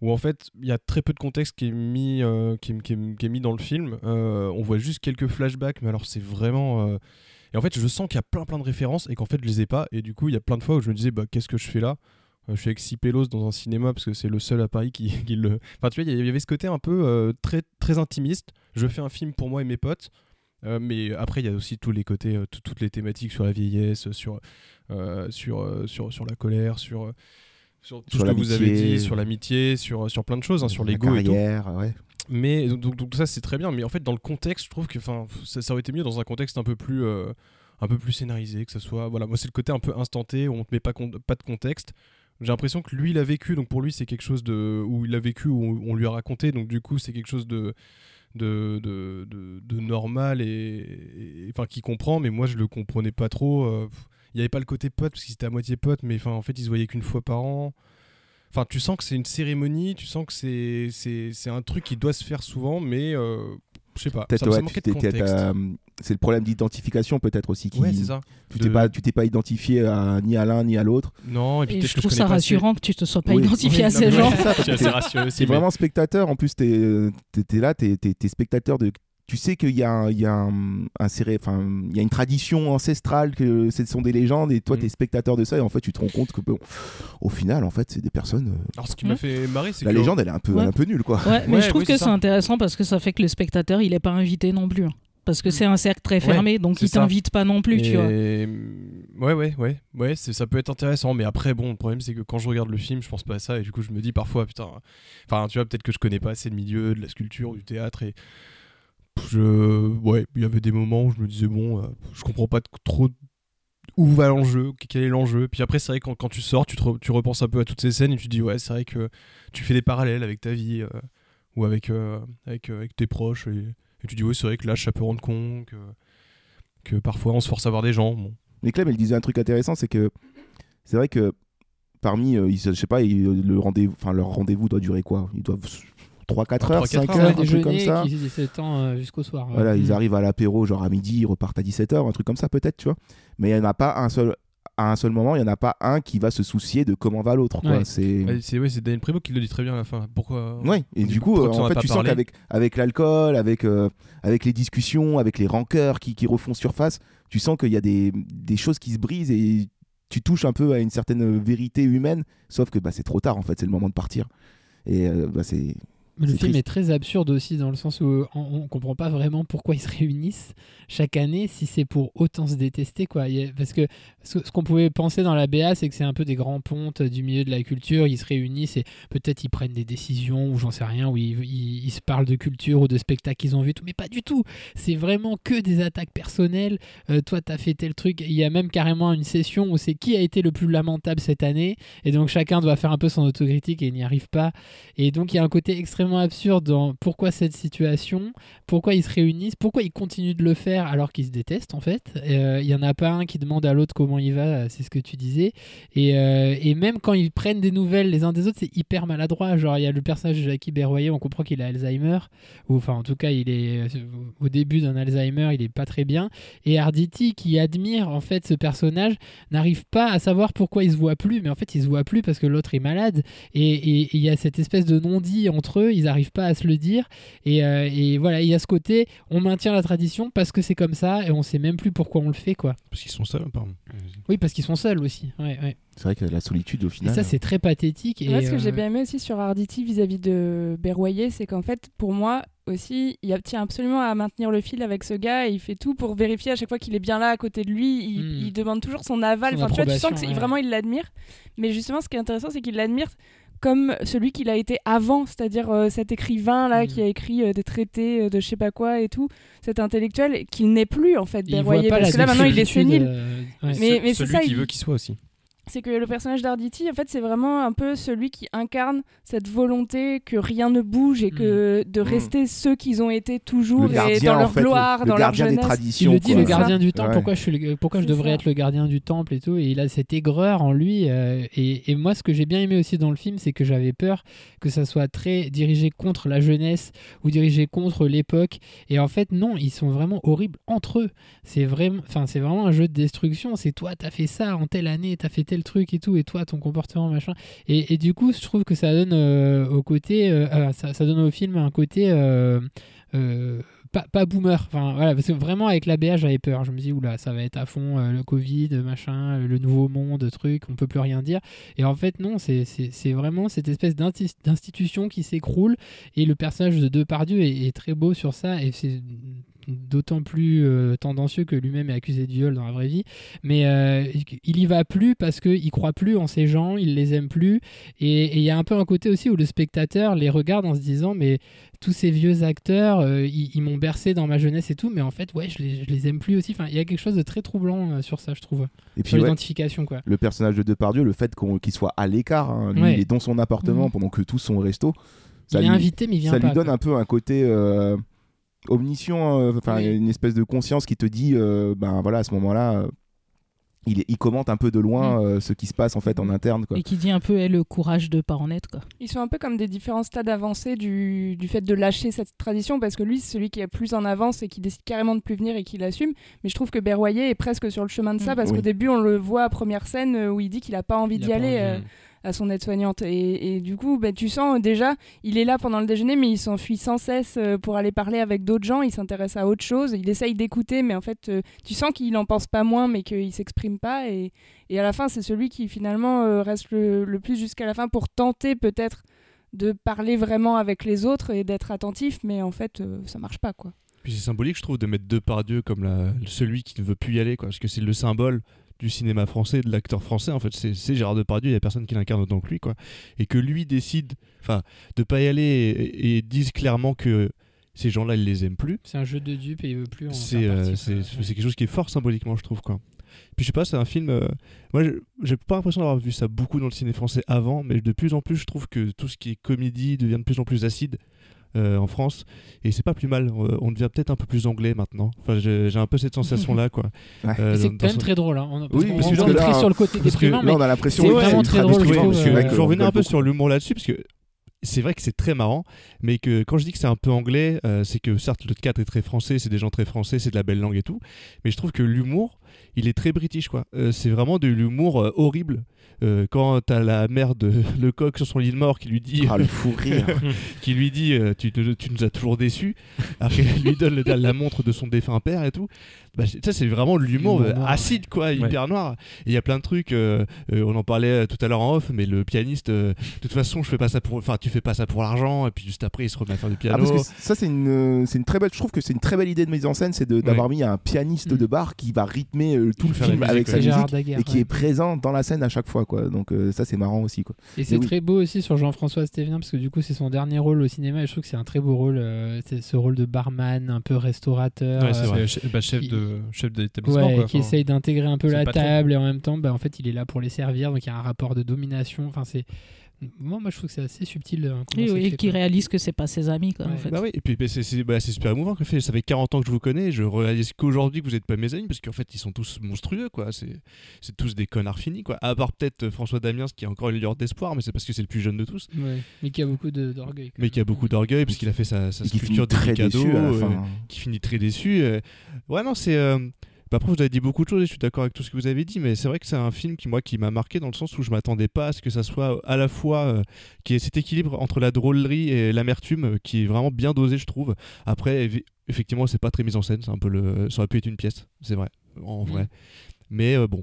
où en fait il y a très peu de contexte qui est mis, euh, qui, est- qui est- qui est mis dans le film. Euh, on voit juste quelques flashbacks, mais alors c'est vraiment. Et en fait, je sens qu'il y a plein plein de références et qu'en fait je les ai pas. Et du coup, il y a plein de fois où je me disais, bah qu'est-ce que je fais là? Euh, Je suis avec Sipelos dans un cinéma parce que c'est le seul à Paris qui, qui le. Enfin, tu vois, il y avait ce côté un peu euh, très très intimiste. Je fais un film pour moi et mes potes. Euh, mais après, il y a aussi tous les côtés, euh, tout- toutes les thématiques sur la vieillesse, sur, sur, sur, sur la colère, sur, sur tout Sur ce que vous avez dit, sur l'amitié, sur, sur plein de choses, hein, sur La l'ego et tout. ouais. Mais donc, donc, ça c'est très bien, mais en fait dans le contexte, je trouve que enfin ça, aurait été mieux dans un contexte un peu plus euh, un peu plus scénarisé, que ça soit voilà, moi c'est le côté un peu instanté où on te met pas de contexte. J'ai l'impression que lui il a vécu, donc pour lui c'est quelque chose de où il a vécu où on lui a raconté, donc du coup c'est quelque chose de de, de, normal et, enfin qui comprend, mais moi je le comprenais pas trop. euh, il y avait pas le côté pote parce qu'il était à moitié pote, mais en fait ils se voyaient qu'une fois par an. Enfin, tu sens que c'est une cérémonie, tu sens que c'est c'est c'est un truc qui doit se faire souvent, mais euh, je sais pas. Peut-être Ça, ça ouais, manquait tu de t'es- t'es- contexte. t'as- c'est le problème d'identification peut-être aussi qui Ouais, c'est ça. tu De- t'es pas tu t'es pas identifié à- ni à l'un ni à l'autre Non, et puis Et je que trouve je ça rassurant que tu te sois pas Oui. identifié Oui, à non, ces gens. c'est ça, Je suis assez rassuré aussi, T'es mais- vraiment spectateur. En plus, t'es es, là, t'es es, spectateur de. Tu sais qu'il y a, un- il y a un, un séré- enfin, il y a une tradition ancestrale, que ce sont des légendes, et Mm. toi, t'es spectateur de ça, et en fait, tu te rends compte que, bon, au final, en fait, c'est des personnes. euh, Alors, ce qui m'a fait marrer, c'est La que- légende, elle est un peu, Ouais. un peu nulle, quoi. Ouais, mais Ouais, je trouve oui, que c'est intéressant parce que ça fait que le spectateur, il est pas invité non plus. hein. Parce que c'est un cercle très fermé, Ouais, donc il t'invite pas non plus, tu vois. Et- Ouais, ouais, ouais, ouais, ça peut être intéressant, mais après, bon, le problème c'est que quand je regarde le film, je pense pas à ça, et du coup, je me dis parfois, putain, enfin, tu vois, peut-être que je connais pas assez le milieu de la sculpture, du théâtre, et je, ouais, il y avait des moments où je me disais, bon, euh, je comprends pas trop où va l'enjeu, quel est l'enjeu. Puis après, c'est vrai quand, quand tu sors, tu, te tu repenses un peu à toutes ces scènes et tu te dis, ouais, c'est vrai que tu fais des parallèles avec ta vie euh, ou avec, euh, avec, avec tes proches. Et, tu dis, oui, c'est vrai que là, ça peut rendre compte que, que parfois on se force à voir des gens. Bon. Mais Clem, elle disait un truc intéressant, c'est que c'est vrai que parmi, je sais pas, le rendez-vous, enfin leur rendez-vous doit durer quoi? Ils doivent 3-4 heures, 5 Ouais, heures, un truc comme ça. qui s'étend euh, jusqu'au soir. ouais. Voilà, ils Mm. arrivent à l'apéro genre à midi, ils repartent à 17h, un truc comme ça peut-être, tu vois. Mais il n'y en a pas un seul à un seul moment, il n'y en a pas un qui va se soucier de comment va l'autre. quoi. Ouais. C'est Ouais, c'est ouais, c'est Daniel Prévost qui le dit très bien à la fin. Pourquoi Ouais, et du coup, euh, en fait, tu sens qu'avec avec l'alcool, avec, euh, avec les discussions, avec les rancœurs qui, qui refont surface, tu sens qu'il y a des, des choses qui se brisent et tu touches un peu à une certaine vérité humaine, sauf que bah, c'est trop tard en fait, c'est le moment de partir. Et euh, bah, c'est. Le film triste. est très absurde aussi dans le sens où on, on comprend pas vraiment pourquoi ils se réunissent chaque année si c'est pour autant se détester quoi. Parce que ce, ce qu'on pouvait penser dans la BA c'est que c'est un peu des grands pontes du milieu de la culture, ils se réunissent et peut-être ils prennent des décisions ou j'en sais rien, où ils, ils- ils se parlent de culture ou de spectacles qu'ils ont vu, tout, mais pas du tout. C'est vraiment que des attaques personnelles. Euh, toi t'as fait tel truc. Il y a même carrément une session où c'est qui a été le plus lamentable cette année et donc chacun doit faire un peu son autocritique et il n'y arrive pas. Et donc il y a un côté extrêmement absurde dans pourquoi cette situation, pourquoi ils se réunissent, pourquoi ils continuent de le faire alors qu'ils se détestent en fait. Euh, Il y en a pas un qui demande à l'autre comment il va, c'est ce que tu disais. Et, euh, et même quand ils prennent des nouvelles les uns des autres, c'est hyper maladroit. Genre il y a le personnage de Jackie Berroyer, on comprend qu'il a Alzheimer, ou enfin en tout cas il est euh, au début d'un Alzheimer, il est pas très bien. Et Arditi qui admire en fait ce personnage n'arrive pas à savoir pourquoi il se voit plus, mais en fait il se voit plus parce que l'autre est malade. Et il y a cette espèce de non-dit entre eux, ils n'arrivent pas à se le dire. Et, euh, et voilà, il y a ce côté, on maintient la tradition parce que c'est comme ça et on sait même plus pourquoi on le fait, quoi. Parce qu'ils sont seuls, pardon. Oui, parce qu'ils sont seuls aussi. Ouais, ouais. C'est vrai que la solitude au Et final. ça, c'est très pathétique. Et, Moi, ce que euh, j'ai bien aimé aussi sur Arditi vis-à-vis de Berroyer, c'est qu'en fait, pour moi aussi, il tient absolument à maintenir le fil avec ce gars et il fait tout pour vérifier à chaque fois qu'il est bien là à côté de lui. Il, Mm. il demande toujours son aval. Son Enfin, tu, vois, tu sens que ouais. vraiment il l'admire. Mais justement, ce qui est intéressant, c'est qu'il l'admire comme celui qu'il a été avant, c'est-à-dire euh, cet écrivain là Mm. qui a écrit euh, des traités euh, de je sais pas quoi et tout, cet intellectuel qu'il n'est plus en fait il voit Berroyer pas parce la que là maintenant il est sénile. euh, ouais. Mais- Ce- mais c'est celui ça, qui il- veut qu'il soit aussi. C'est que le personnage d'Arditi, en fait, c'est vraiment un peu celui qui incarne cette volonté que rien ne bouge et que de Mm. rester ceux qu'ils ont été toujours Le et gardien, dans en leur fait, gloire, le, dans le leur gardien des jeunesse. Il traditions. le dit, quoi. le gardien du temps, Ouais. pourquoi, je, suis le- pourquoi je C'est devrais ça. être le gardien du temple et tout? Et il a cette aigreur en lui. euh, et, et moi, ce que j'ai bien aimé aussi dans le film, c'est que j'avais peur que ça soit très dirigé contre la jeunesse ou dirigé contre l'époque. Et en fait, non, ils sont vraiment horribles entre eux. C'est vraiment, enfin, c'est vraiment un jeu de destruction. C'est toi, t'as fait ça en telle année, t'as fait tel truc et tout, et toi, ton comportement, machin. Et, et du coup, je trouve que ça donne euh, au côté, euh, ah, ça, donne au film un côté. euh, pas, pas boomer, enfin voilà, parce que vraiment avec la BA j'avais peur, je me dis oula ça va être à fond le Covid, machin, le nouveau monde, truc, on peut plus rien dire. Et en fait non, c'est- vraiment cette espèce d'insti- d'institution qui s'écroule et le personnage de Depardieu est, est très beau sur ça et c'est d'autant plus euh, tendancieux que lui-même est accusé de viol dans la vraie vie. Mais euh, il y va plus parce qu'il croit plus en ces gens, il les aime plus. Et il y a un peu un côté aussi où le spectateur les regarde en se disant mais tous ces vieux acteurs, euh, ils, ils m'ont bercé dans ma jeunesse et tout, mais en fait ouais je les, je les aime plus aussi. Enfin il y a quelque chose de très troublant sur ça je trouve. Et puis ouais, l'identification quoi. le personnage de Depardieu, le fait qu'il soit à l'écart, hein, lui Ouais. il est dans son appartement Mhm. pendant que tous sont au resto, Il est lui, invité mais il vient ça pas. lui donne quoi. un peu un côté euh, omniscient, euh, enfin Oui. une espèce de conscience qui te dit, euh, ben voilà, à ce moment-là, euh, il, est- il commente un peu de loin euh, ce qui se passe en fait en interne. Quoi. Et qui dit un peu eh, le courage de pas en être. Quoi. Ils sont un peu comme des différents stades avancés du, du fait de lâcher cette tradition parce que lui, c'est celui qui est plus en avance et qui décide carrément de plus venir et qui l'assume. Mais je trouve que Berroyer est presque sur le chemin de ça Mm. parce Oui. qu'au début, on le voit à première scène où il dit qu'il a pas envie d'y pas aller. envie, euh. À son aide-soignante. Et, du coup, bah, tu sens déjà, il est là pendant le déjeuner, mais il s'enfuit sans cesse euh, pour aller parler avec d'autres gens. Il s'intéresse à autre chose. Il essaye d'écouter, mais en fait, euh, tu sens qu'il en pense pas moins, mais qu'il s'exprime pas. Et, et à la fin, c'est celui qui finalement euh, reste le, le plus jusqu'à la fin pour tenter peut-être de parler vraiment avec les autres et d'être attentif, mais en fait, ça marche pas, quoi. Puis c'est symbolique, je trouve, de mettre Depardieu comme la, celui qui ne veut plus y aller, quoi, parce que c'est le symbole du cinéma français, de l'acteur français, en fait. C'est Gérard Depardieu, il n'y a personne qui l'incarne autant que lui, quoi. Et que lui décide, enfin, de pas y aller et, et dise clairement que ces gens-là, il les aime plus. C'est un jeu de dupe et il veut plus en C'est euh, quelque chose qui est fort symboliquement, je trouve, quoi. Puis je sais pas, c'est un film. euh, moi, j'ai pas l'impression d'avoir vu ça beaucoup dans le ciné français avant, mais de plus en plus, je trouve que tout ce qui est comédie devient de plus en plus acide. Euh, en France. Et c'est pas plus mal. Euh, on devient peut-être un peu plus anglais maintenant. Enfin, j'ai un peu cette sensation-là, quoi. Ouais. Euh, c'est quand même son- très drôle. Hein. On, Oui, on parce que rentre là, très sur le côté que déprimant, là, mais on a l'impression c'est que vraiment c'est très drôle. je revenais un peu sur l'humour là-dessus parce que c'est vrai que c'est très marrant, mais que quand je dis que c'est un peu anglais, euh, c'est que certes le cadre est très français, c'est des gens très français, c'est de la belle langue et tout, mais je trouve que l'humour, il est très british quoi. Euh, c'est vraiment de l'humour euh, horrible. Euh, quand t'as la mère de le coq sur son lit de mort qui lui dit, Ah, le fou rire. qui lui dit euh, tu, te- tu nous as toujours déçus, alors qu'elle lui donne le- la montre de son défunt père et tout. Bah, ça c'est vraiment de l'humour euh, acide quoi, hyper noir. Il y a plein de trucs. euh, euh, on en parlait tout à l'heure en off, mais le pianiste, euh, de toute façon, je fais pas ça pour, enfin tu fais pas ça pour l'argent, et puis juste après il se remet à faire du Ah, piano. parce que ça c'est une, euh, c'est une très belle, je trouve que c'est une très belle idée de mise en scène, c'est d'avoir mis un pianiste Mm. de bar qui va rythmer euh, tout le film musique, avec sa Gérard musique Daguerre, et qui ouais. est présent dans la scène à chaque fois quoi. Donc euh, ça c'est marrant aussi quoi. Et c'est oui. très beau aussi sur Jean-François Stévenien parce que du coup c'est son dernier rôle au cinéma et je trouve que c'est un très beau rôle. euh, c'est ce rôle de barman, un peu restaurateur. Ouais, euh, bah, chef Qui- de chef d'établissement. Ouais, qui Enfin, essaye d'intégrer un peu la table et en même temps, bah, en fait, il est là pour les servir. Donc il y a un rapport de domination. Enfin, c'est moi, moi, je trouve que c'est assez subtil. hein, Oui, qui réalise que c'est pas ses amis, quoi, en Ouais. fait. Bah oui, et puis bah, c'est- bah, super émouvant que fait. Ça fait 40 ans que je vous connais, et je réalise qu'aujourd'hui que vous n'êtes pas mes amis, parce qu'en fait ils sont tous monstrueux, quoi. C'est c'est tous des connards finis, quoi. À part peut-être euh, François Damiens qui a encore une lueur d'espoir, mais c'est parce que c'est le plus jeune de tous. Ouais, mais qui a beaucoup de- d'orgueil. Mais qui a beaucoup d'orgueil, parce qu'il a fait sa, sculpture des très cadeaux, euh, fin. qui finit très déçu. euh. Ouais, non, c'est. euh, après, vous avez dit beaucoup de choses et je suis d'accord avec tout ce que vous avez dit, mais c'est vrai que c'est un film qui, moi, qui m'a marqué dans le sens où je m'attendais pas à ce que ça soit à la fois euh, qui cet équilibre entre la drôlerie et l'amertume euh, qui est vraiment bien dosé, je trouve. Après, eff- effectivement, c'est pas très mis en scène, c'est un peu le. Ça aurait pu être une pièce, c'est vrai, en vrai. Mais euh, bon.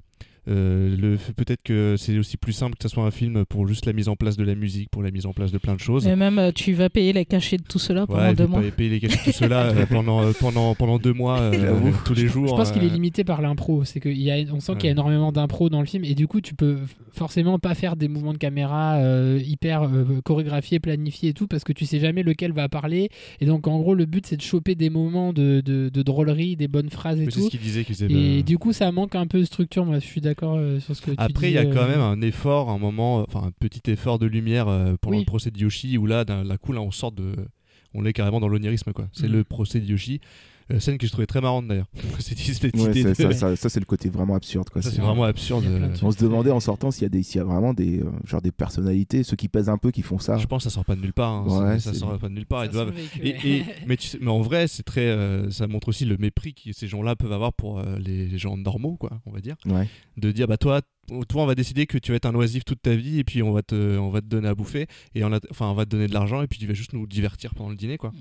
Euh, le fait- peut-être que c'est aussi plus simple que ça soit un film pour juste la mise en place de la musique, pour la mise en place de plein de choses. Et même, euh, tu vas payer les cachets de tout cela pendant Ouais, deux mois. payer- payer les cachets tout cela euh, pendant, pendant, pendant deux mois, euh, tous les jours. Je pense qu'il est limité par l'impro. C'est qu'il y a, on sent qu'il y a énormément d'impro dans le film et du coup, tu peux forcément pas faire des mouvements de caméra euh, hyper euh, chorégraphiés, planifiés et tout parce que tu sais jamais lequel va parler. Et donc, en gros, le but c'est de choper des moments de, de, de drôlerie, des bonnes phrases et oui, c'est tout. ce qu'il disait. faisait, Et du coup, ça manque un peu de structure. Moi, je suis d'accord euh, sur ce que tu Après, il y a quand euh, même un effort, un moment, enfin un petit effort de lumière euh, pendant Oui. le procès de Yoshi, où là, d'un coup, là, on sort de, on est carrément dans l'onirisme, quoi. C'est Mhm. le procès de Yoshi, euh, scène que je trouvais très marrante d'ailleurs. cette cette Ouais, idée, c'est- de- ça, ça- ça, c'est le côté vraiment absurde quoi. ça, C'est- c'est vraiment absurde. Euh. On se demandait en sortant s'il y a des, s'il y a vraiment des, euh, genre des personnalités, ceux qui pèsent un peu, qui font ça. Je pense que ça sort pas de nulle part. hein. Ouais, ça, sort pas de nulle part. Ils doivent, Et, mais, tu sais- mais en vrai, c'est très, euh, ça montre aussi le mépris que ces gens-là peuvent avoir pour euh, les gens normaux, quoi, on va dire. Ouais. De dire, bah toi, toi, on va décider que tu vas être un oisif toute ta vie et puis on va te, on va te donner à bouffer et on, a- enfin, on va te donner de l'argent et puis tu vas juste nous divertir pendant le dîner, quoi.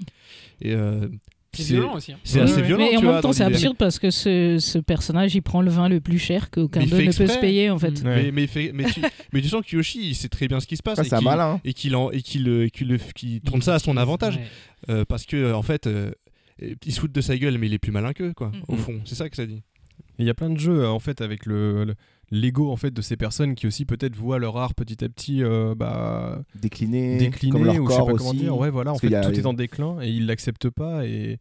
Et euh, C'est violent aussi. hein. C'est Ouais, assez ouais. violent. Mais tu en vois, même temps, c'est absurde parce que ce, ce personnage, il prend le vin le plus cher qu'aucun d'eux ne peut se payer, en fait. Ouais. Mais, mais, fait- mais, tu, mais tu sens que Yoshi, il sait très bien ce qui se passe. Et qu'il- malin. hein. Et qu'il en- et qu'il euh, qu'il le- qu'il tourne ça à son avantage. Ouais. Euh, parce que, en fait, euh, il se fout de sa gueule, mais il est plus malin qu'eux, quoi, Mm. au fond. C'est ça que ça dit. Il y a plein de jeux en fait avec le le- l'ego en fait de ces personnes qui aussi peut-être voient leur art petit à petit euh, bah, Décliné, décliner comme leur ou je sais corps pas comment aussi. dire. Ouais voilà, en fait a- tout est en déclin et ils l'acceptent pas et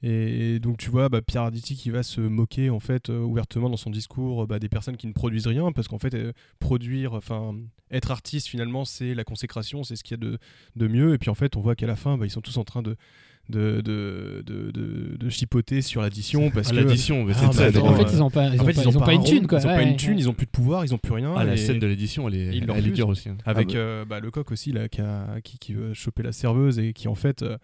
et donc tu vois bah, Pierre Arditi qui va se moquer en fait euh, ouvertement dans son discours bah, des personnes qui ne produisent rien parce qu'en fait euh, produire enfin être artiste finalement c'est la consécration c'est ce qu'il y a de, de mieux et puis en fait on voit qu'à la fin bah, ils sont tous en train de de, de, de, de- chipoter sur l'addition parce Ah, que l'addition, Ah, bah. En fait, ils ont pas, ils en ont fait, pas, ils ont pas un une thune, quoi. Ils ont pas Ouais, une thune, ouais. ils ont plus de pouvoir, ils ont plus rien. Ah, la scène de l'édition, elle est, ils elle est dure aussi. hein. avec Ah bah. euh, bah, le coq aussi là qui, a- qui, qui veut choper la serveuse et qui en fait euh,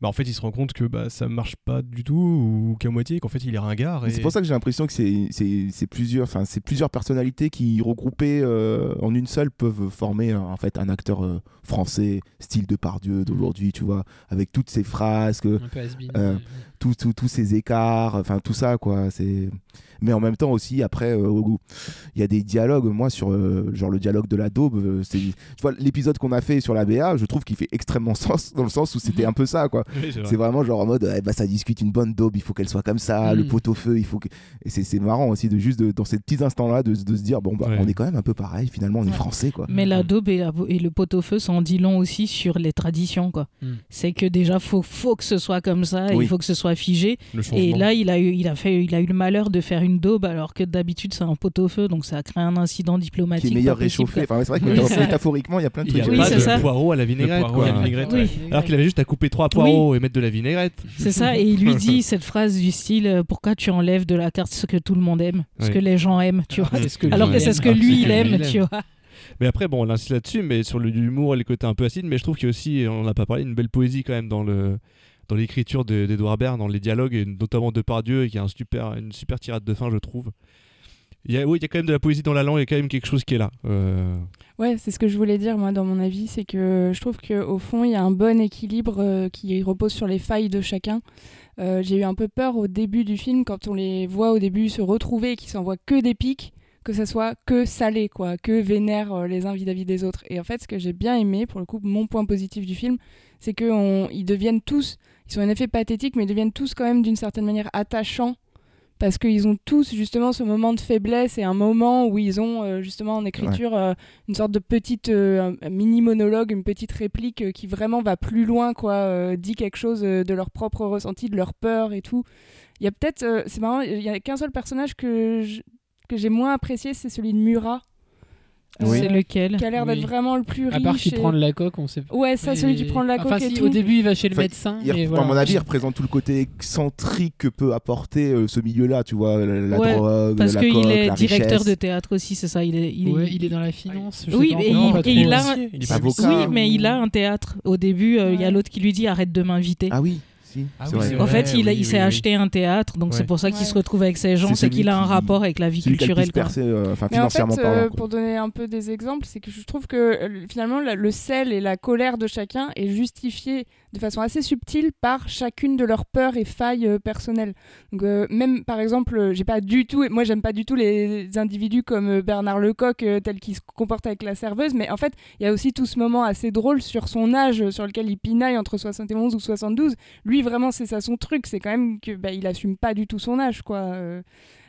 bah, en fait il se rend compte que bah, ça marche pas du tout ou qu'à moitié qu'en fait il est ringard et C'est pour ça que j'ai l'impression que c'est- c'est c'est plusieurs, enfin, c'est plusieurs personnalités qui regroupées euh, en une seule peuvent former en fait un acteur euh, français style de Pardieu d'aujourd'hui, tu vois, avec toutes ces phrases, que, Un peu has-been, Euh. Tous ces écarts, enfin tout ça quoi. C'est mais en même temps aussi après euh, il y a des dialogues. Moi sur euh, genre le dialogue de la daube, euh, c'est tu vois l'épisode qu'on a fait sur la BA, je trouve qu'il fait extrêmement sens dans le sens où c'était un peu ça quoi. Oui, c'est vrai. C'est vraiment genre en mode, eh bah, ça discute une bonne daube, il faut qu'elle soit comme ça, Mm. le pot au feu, il faut que. Et c'est c'est marrant aussi de juste de- dans ces petits instants-là de, de se dire, bon, bah, Ouais. on est quand même un peu pareil, finalement, on est Ouais. français, quoi. Mais la daube et, la- et le pot-au-feu sont dit long aussi sur les traditions, quoi. Mm. C'est que déjà, faut, faut que ce soit comme ça. Oui. il faut que ce soit soit figé. Et là, il a, eu, il, a fait, il a eu le malheur de faire une daube alors que d'habitude c'est un pot-au-feu, donc ça a créé un incident diplomatique. Qui est meilleur réchauffé. Enfin, c'est vrai que Oui, métaphoriquement, il y a plein de Il y trucs. a pas de ça. poireaux à la vinaigrette. poireau quoi. à la vinaigrette, Oui. ouais. Alors qu'il avait juste à couper trois poireaux et mettre de la vinaigrette. C'est ça, et il lui dit cette phrase du style euh, Pourquoi tu enlèves de la carte ce que tout le monde aime, ce Oui. que les gens aiment, tu vois. Ce que Alors que c'est ce que que lui il aime, il tu vois. Mais après, bon, on insiste là-dessus, mais sur le- l'humour et le côté un peu acide, mais je trouve qu'il y a aussi, on n'a pas parlé, une belle poésie quand même dans le dans l'écriture de- d'Edouard Baird, dans les dialogues, et notamment de Pardieu, qui a un super, une super tirade de fin, je trouve. Il y a, oui, il y a quand même de la poésie dans la langue, il y a quand même quelque chose qui est là. Euh, Ouais, c'est ce que je voulais dire, moi, dans mon avis, c'est que je trouve qu'au fond, il y a un bon équilibre euh, qui repose sur les failles de chacun. Euh, J'ai eu un peu peur au début du film, quand on les voit au début se retrouver et qu'ils s'envoient que des pics, que ça soit que salé, quoi, que vénère euh, les uns vis-à-vis des autres. Et en fait, ce que j'ai bien aimé, pour le coup, mon point positif du film, c'est qu'ils deviennent tous, ils sont en effet pathétiques, mais ils deviennent tous quand même d'une certaine manière attachants parce qu'ils ont tous justement ce moment de faiblesse et un moment où ils ont euh, justement en écriture euh, une sorte de petite euh, mini monologue, une petite réplique qui vraiment va plus loin, quoi, dit quelque chose de leur propre ressenti, de leur peur et tout. Il y a peut-être, c'est marrant, il y a qu'un seul personnage que j'ai moins apprécié, c'est celui de Murat. Oui. C'est lequel Qui a l'air d'être Oui. vraiment le plus riche. À part qu'il et- prend de la coque, on sait pas. Ouais, ça, celui qui prend de la coque Enfin, et si, tout. au début, il va chez le Enfin, médecin. Il, et à voilà. mon avis, il représente tout le côté excentrique que peut apporter euh, ce milieu-là, tu vois, la, la Ouais, drogue, Parce la qu'il est la directeur richesse. de théâtre aussi, c'est ça. Il est, il est- Ouais, il est dans la finance. je Oui, sais pas pas il a- il est Avocat. Oui, mais il a un théâtre. Au début, euh, il y a l'autre qui lui dit arrête de m'inviter. Ah oui, Ah oui, vrai. En fait, il, a- oui, il s'est oui, oui. acheté un théâtre, donc Ouais. c'est pour ça qu'il Ouais. se retrouve avec ces gens, C'est qu'il a un rapport avec la vie culturelle. percé, euh, enfin, Mais en fait, euh, pour donner un peu des exemples, c'est que je trouve que euh, finalement la- le sel et la colère de chacun est justifié de façon assez subtile par chacune de leurs peurs et failles euh, personnelles. Donc euh, même par exemple, euh, j'ai pas du tout, moi j'aime pas du tout les individus comme euh, Bernard Lecoq euh, tel qu'il se comporte avec la serveuse, mais en fait il y a aussi tout ce moment assez drôle sur son âge, sur lequel il pinaille entre 71 ou 72. Lui vraiment c'est ça son truc, c'est quand même que bah, il assume pas du tout son âge quoi. Euh,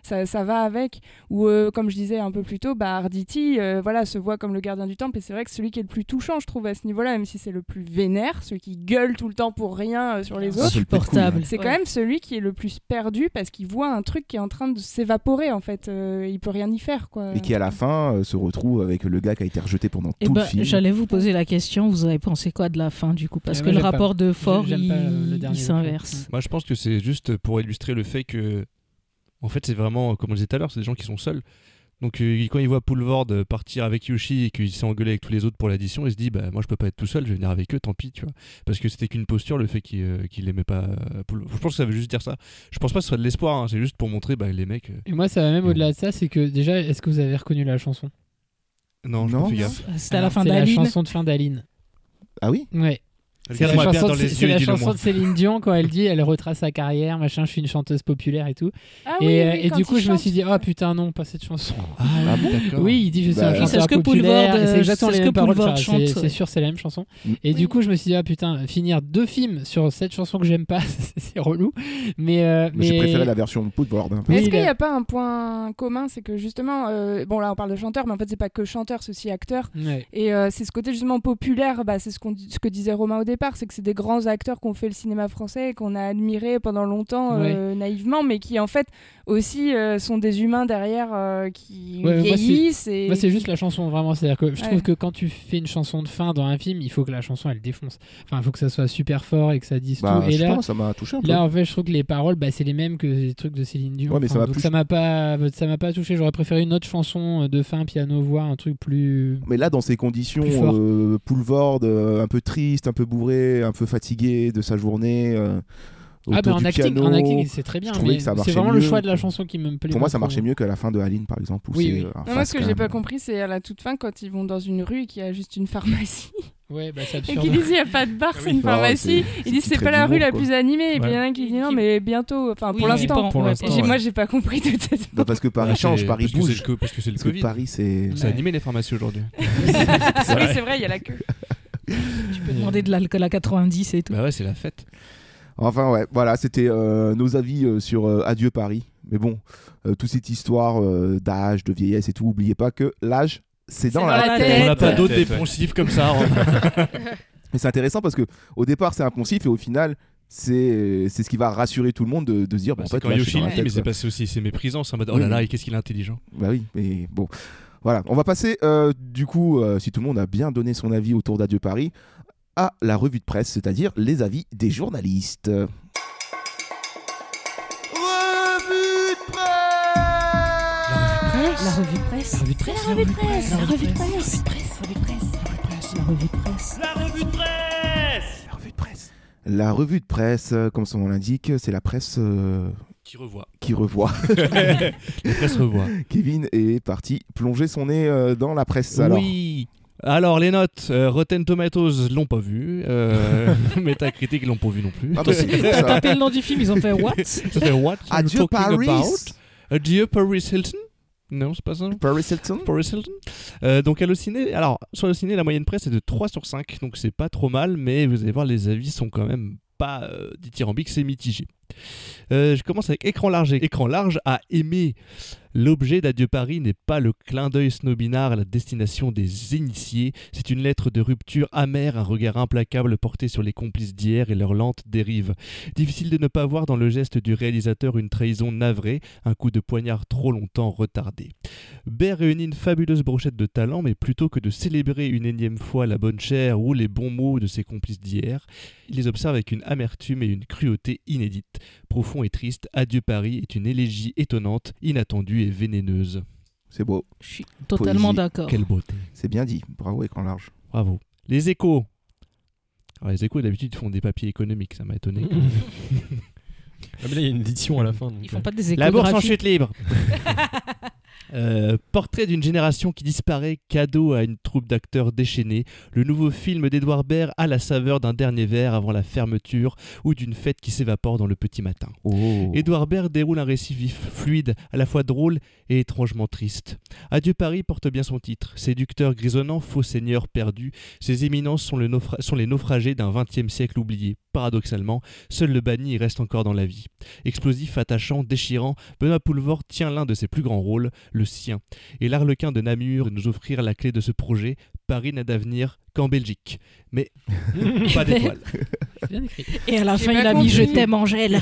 ça, ça va avec. Ou euh, comme je disais un peu plus tôt, bah, Arditi euh, voilà, se voit comme le gardien du temple et c'est vrai que celui qui est le plus touchant, je trouve, à ce niveau-là, même si c'est le plus vénère, celui qui gueule tout le temps pour rien euh, sur les autres. c'est le Ouais. quand même celui qui est le plus perdu parce qu'il voit un truc qui est en train de s'évaporer en fait. Euh, il peut rien y faire quoi. Et qui à la fin euh, se retrouve avec le gars qui a été rejeté pendant Eh tout ben, le film. J'allais vous poser la question, vous avez pensé quoi de la fin du coup? Parce que le pas. rapport de Fort, il, il s'inverse. Moi, je pense que c'est juste pour illustrer le fait que, en fait, c'est vraiment, comme on disait tout à l'heure, c'est des gens qui sont seuls. Donc, euh, quand il voit Poulvord euh, partir avec Yoshi et qu'il s'est engueulé avec tous les autres pour l'addition, il se dit, bah, moi, je peux pas être tout seul, je vais venir avec eux, tant pis, tu vois. Parce que c'était qu'une posture, le fait qu'il euh, aimait pas euh, Poulvord. Je pense que ça veut juste dire ça. Je pense pas que ce soit de l'espoir, hein, c'est juste pour montrer, bah, les mecs. euh, Et moi, ça va même au-delà de ça, c'est que déjà, est-ce que vous avez reconnu la chanson? Non, je Non. C'était à la fin C'est la d'Aline. chanson de fin d'Aline. Ah oui? Ouais. C'est la, chanson, dans de, les yeux la chanson de Céline Dion quand elle dit, elle retrace sa carrière, machin, je suis une chanteuse populaire et tout. Ah et oui, euh, oui, et quand du coup, je me suis dit, oh putain, non, pas cette chanson. Ah, oui. Oui, il dit, je suis Bah, un chanteur ce populaire. Et c'est euh, exactement les ce mêmes que paroles. C'est sûr, c'est la même chanson. Mm. Et du coup, je me suis dit, ah putain, finir deux films sur cette chanson que j'aime pas, c'est relou. Mais, euh, Mais J'ai préféré la version de. Oui, Est-ce qu'il n'y a pas un point commun C'est que justement, euh, bon là on parle de chanteur, mais en fait c'est pas que chanteur, c'est aussi acteur. Et euh, c'est ce côté justement populaire, bah, c'est ce, que disait Romain au départ, c'est que c'est des grands acteurs qui ont fait le cinéma français et qu'on a admiré pendant longtemps euh, naïvement, mais qui en fait aussi euh, sont des humains derrière euh, qui Ouais, mais moi, c'est- vieillissent. et Moi, c'est juste la chanson, vraiment. C'est-à-dire que je trouve Ouais. que quand tu fais une chanson de fin dans un film, il faut que la chanson elle défonce. Enfin, il faut que ça soit super fort et que ça dise Bah, tout. Et là, pas, ça m'a touché un peu. là, en fait, je trouve que les paroles, bah, c'est les mêmes que les trucs de Céline Dion. Ouais, mais ça Enfin, m'a donc plus- ça m'a pas, ça m'a pas touché. J'aurais préféré une autre chanson de fin, piano voix, un truc plus. Mais là, dans ces conditions, Plus fort. euh, Poulvord, euh, un peu triste, un peu bourré, un peu fatigué de sa journée. euh, Ah, mais en du acting, piano. en acting, c'est très bien. je trouvais mais que ça c'est vraiment le choix de la chanson qui me plaît. Pour moi, ça marchait mieux que la fin de Aline, par exemple. Où Oui, c'est, oui. euh, un Non, moi, ce que j'ai pas compris, c'est à la toute fin quand ils vont dans une rue et qu'il y a juste une pharmacie Ouais, bah, c'est et qu'ils disent il n'y a pas de bar, c'est une Ah, pharmacie. c'est- Ils disent c'est c'est pas la rue la plus animée. Et puis il y en a qui dit non, qui- mais bientôt, enfin pour l'instant. Moi, j'ai pas compris toute cette. Bah, parce que Paris change, c'est- Paris c'est bouge. Parce que c'est le Parce que Covid. Paris, c'est. Ça a animé les pharmacies aujourd'hui. oui, c'est vrai, il y a la queue. Peux demander de l'alcool à 90 et tout. Bah ouais, c'est la fête. Enfin, ouais, voilà, c'était euh, nos avis euh, sur euh, Adieu Paris. Mais bon, euh, toute cette histoire euh, d'âge, de vieillesse et tout, oubliez pas que l'âge, c'est dans, dans la, la tête. tête. On n'a pas d'autres ouais. poncifs comme ça. hein. Mais c'est intéressant parce que au départ, c'est impensif et au final, c'est c'est ce qui va rassurer tout le monde de, de se dire, Bah, bon, en fait, quand là, Yoshi dit, mais c'est passé aussi, c'est méprisant. C'est en mode, oh là là, et qu'est-ce qu'il est intelligent. Bah oui, mais bon. Voilà, on va passer, euh, du coup, euh, si tout le monde a bien donné son avis autour d'Adieu Paris, à la revue de presse, c'est-à-dire les avis des journalistes. Revue de presse La revue de presse. La revue de presse. La revue de presse. La revue de presse. La revue de presse. La revue de presse. La revue de presse La revue de presse. La revue de presse, euh, comme son nom l'indique, c'est la presse euh, Qui revoit. qui revoit. La presse revoit. Kevin est parti plonger son nez euh, dans la presse. Alors, Oui. Alors les notes, euh, Rotten Tomatoes l'ont pas vu, euh, Metacritic l'ont pas vu non plus. Ah bah, c'est ça. tapé le nom du film, ils ont fait what? Ça fait what are you Adieu talking Paris. about? Adieu Paris Hilton? Non, c'est pas ça. Paris Hilton? Paris Hilton. Euh, donc Allociné, alors sur Allociné, la moyenne presse est de 3 sur 5, donc c'est pas trop mal, mais vous allez voir, les avis sont quand même pas euh, dithyrambiques, c'est mitigé. Euh, je commence avec Écran Large. Écran Large a aimé. L'objet d'Adieu Paris n'est pas le clin d'œil snobinard à la destination des initiés. C'est une lettre de rupture amère, un regard implacable porté sur les complices d'hier et leur lente dérive. Difficile de ne pas voir dans le geste du réalisateur une trahison navrée, un coup de poignard trop longtemps retardé. Baird réunit une fabuleuse brochette de talent, mais plutôt que de célébrer une énième fois la bonne chair ou les bons mots de ses complices d'hier, il les observe avec une amertume et une cruauté inédites. Profond et triste, Adieu Paris est une élégie étonnante, inattendue vénéneuse. C'est beau, Je suis totalement Poésie. d'accord. Quelle beauté. c'est bien dit. Bravo, écran large. Bravo. Les échos. Alors, les échos, d'habitude, font des papiers économiques, ça m'a étonné. Ah, mais là, il y a une édition à la fin. donc, Ils font euh, pas des La bourse en chute libre. Euh, portrait d'une génération qui disparaît, cadeau à une troupe d'acteurs déchaînés, le nouveau film d'Edouard Baird a la saveur d'un dernier verre avant la fermeture ou d'une fête qui s'évapore dans le petit matin. Oh. Édouard Baird déroule un récit vif, fluide, à la fois drôle et étrangement triste. Adieu Paris porte bien son titre. Séducteur grisonnant, faux seigneur perdu, ces éminences sont, le naufra- sont les naufragés d'un XXe siècle oublié. Paradoxalement, seul le banni y reste encore dans la vie. Explosif, attachant, déchirant, Benoît Poulvord tient l'un de ses plus grands rôles, le sien. Et l'arlequin de Namur de nous offrir la clé de ce projet. Paris n'a d'avenir qu'en Belgique. Mais pas d'étoile. Et à la fin, il a mis Je t'aime, Angèle.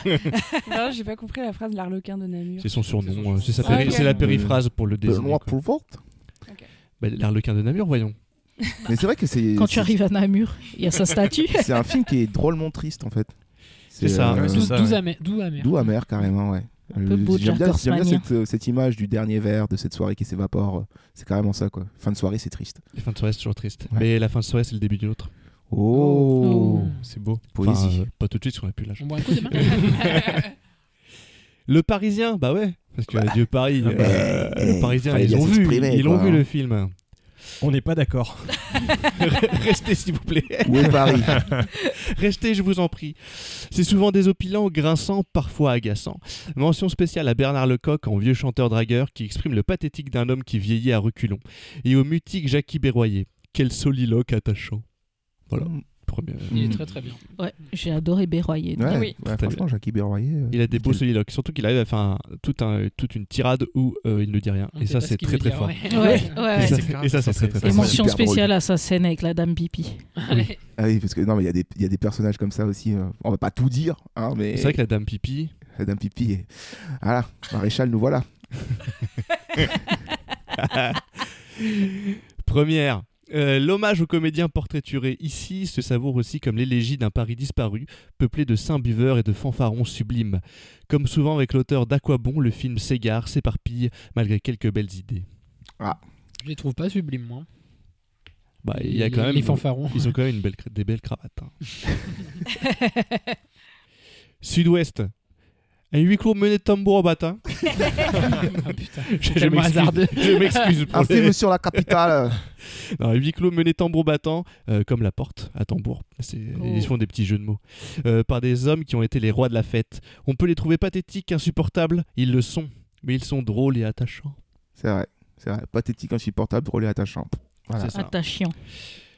Non, j'ai pas compris la phrase l'arlequin de Namur. C'est son surnom, euh, c'est sa Ah, péri- ok. c'est la périphrase pour le désigner. Benoît. Poulvord? Bah, L'arlequin de Namur, voyons. Mais c'est vrai que c'est. Quand tu c'est- arrives à Namur, il y a sa statue. C'est un film qui est drôlement triste en fait. C'est ça. C'est D'où ouais. amer. D'où amer. Doux amer carrément, ouais. Euh, beau J'aime bien, Jack j'aime bien Horsemanien. cette, euh, cette image du dernier verre de cette soirée qui s'évapore. euh, C'est carrément ça quoi. Fin de soirée, c'est triste. Les fins de soirée, c'est toujours triste. Ouais. Mais la fin de soirée, c'est le début d'une autre. Oh, Oh. C'est beau. Poésie. Enfin, euh, pas tout de suite, parce qu'on a plus l'âge. On boit un coup demain Le Parisien, bah ouais. Parce que Adieu Paris, Ah bah, euh, le Parisien, ils l'ont vu. Ils l'ont vu hein. le film. On n'est pas d'accord. Restez, s'il vous plaît. Où est Paris Restez, je vous en prie. C'est souvent désopilant, grinçant, parfois agaçant. Mention spéciale à Bernard Lecoq en vieux chanteur dragueur qui exprime le pathétique d'un homme qui vieillit à reculons. Et au mutique Jackie Berroyer. Quel soliloque attachant. Voilà. Il est très très bien. Ouais, j'ai adoré Berroyer. Ouais, Oui. ouais, franchement, Jackie Berroyer. euh, Il a des beaux soliloques, surtout qu'il arrive à faire un- tout un- toute une tirade où euh, il ne dit rien. On Et ça, c'est très très fort. Et ça, C'est très très c'est- Et fort. mention spéciale à sa scène avec la dame pipi. Ah oui, parce que non, mais il y, a des- il y a des personnages comme ça aussi. euh, on va pas tout dire, hein, mais. C'est vrai que la dame pipi, Madame Pipi. est- Voilà, Maréchal, nous voilà. Première. Euh, L'hommage aux comédiens portraiturés ici se savoure aussi comme l'élégie d'un Paris disparu, peuplé de saints buveurs et de fanfarons sublimes. Comme souvent avec l'auteur d'Aquabon, le film s'égare, s'éparpille, malgré quelques belles idées. Je les trouve pas sublimes, moi. Bah, il y a Les- quand même, Les fanfarons. ils ont quand même une belle, des belles cravates. hein. Sud-Ouest. Un huis clos mené de tambour au matin. Ah. Je, m'excuse- hasardeux. je m'excuse pour Un les- film sur la capitale. Non, un huis clos mené tambour battant, euh, comme la porte à tambour. C'est- Oh. Ils font des petits jeux de mots. Euh, par des hommes qui ont été les rois de la fête. On peut les trouver pathétiques, insupportables. Ils le sont. Mais ils sont drôles et attachants. C'est vrai, c'est vrai. Pathétique, insupportable, drôle et attachant. Voilà. C'est ça. Attachant.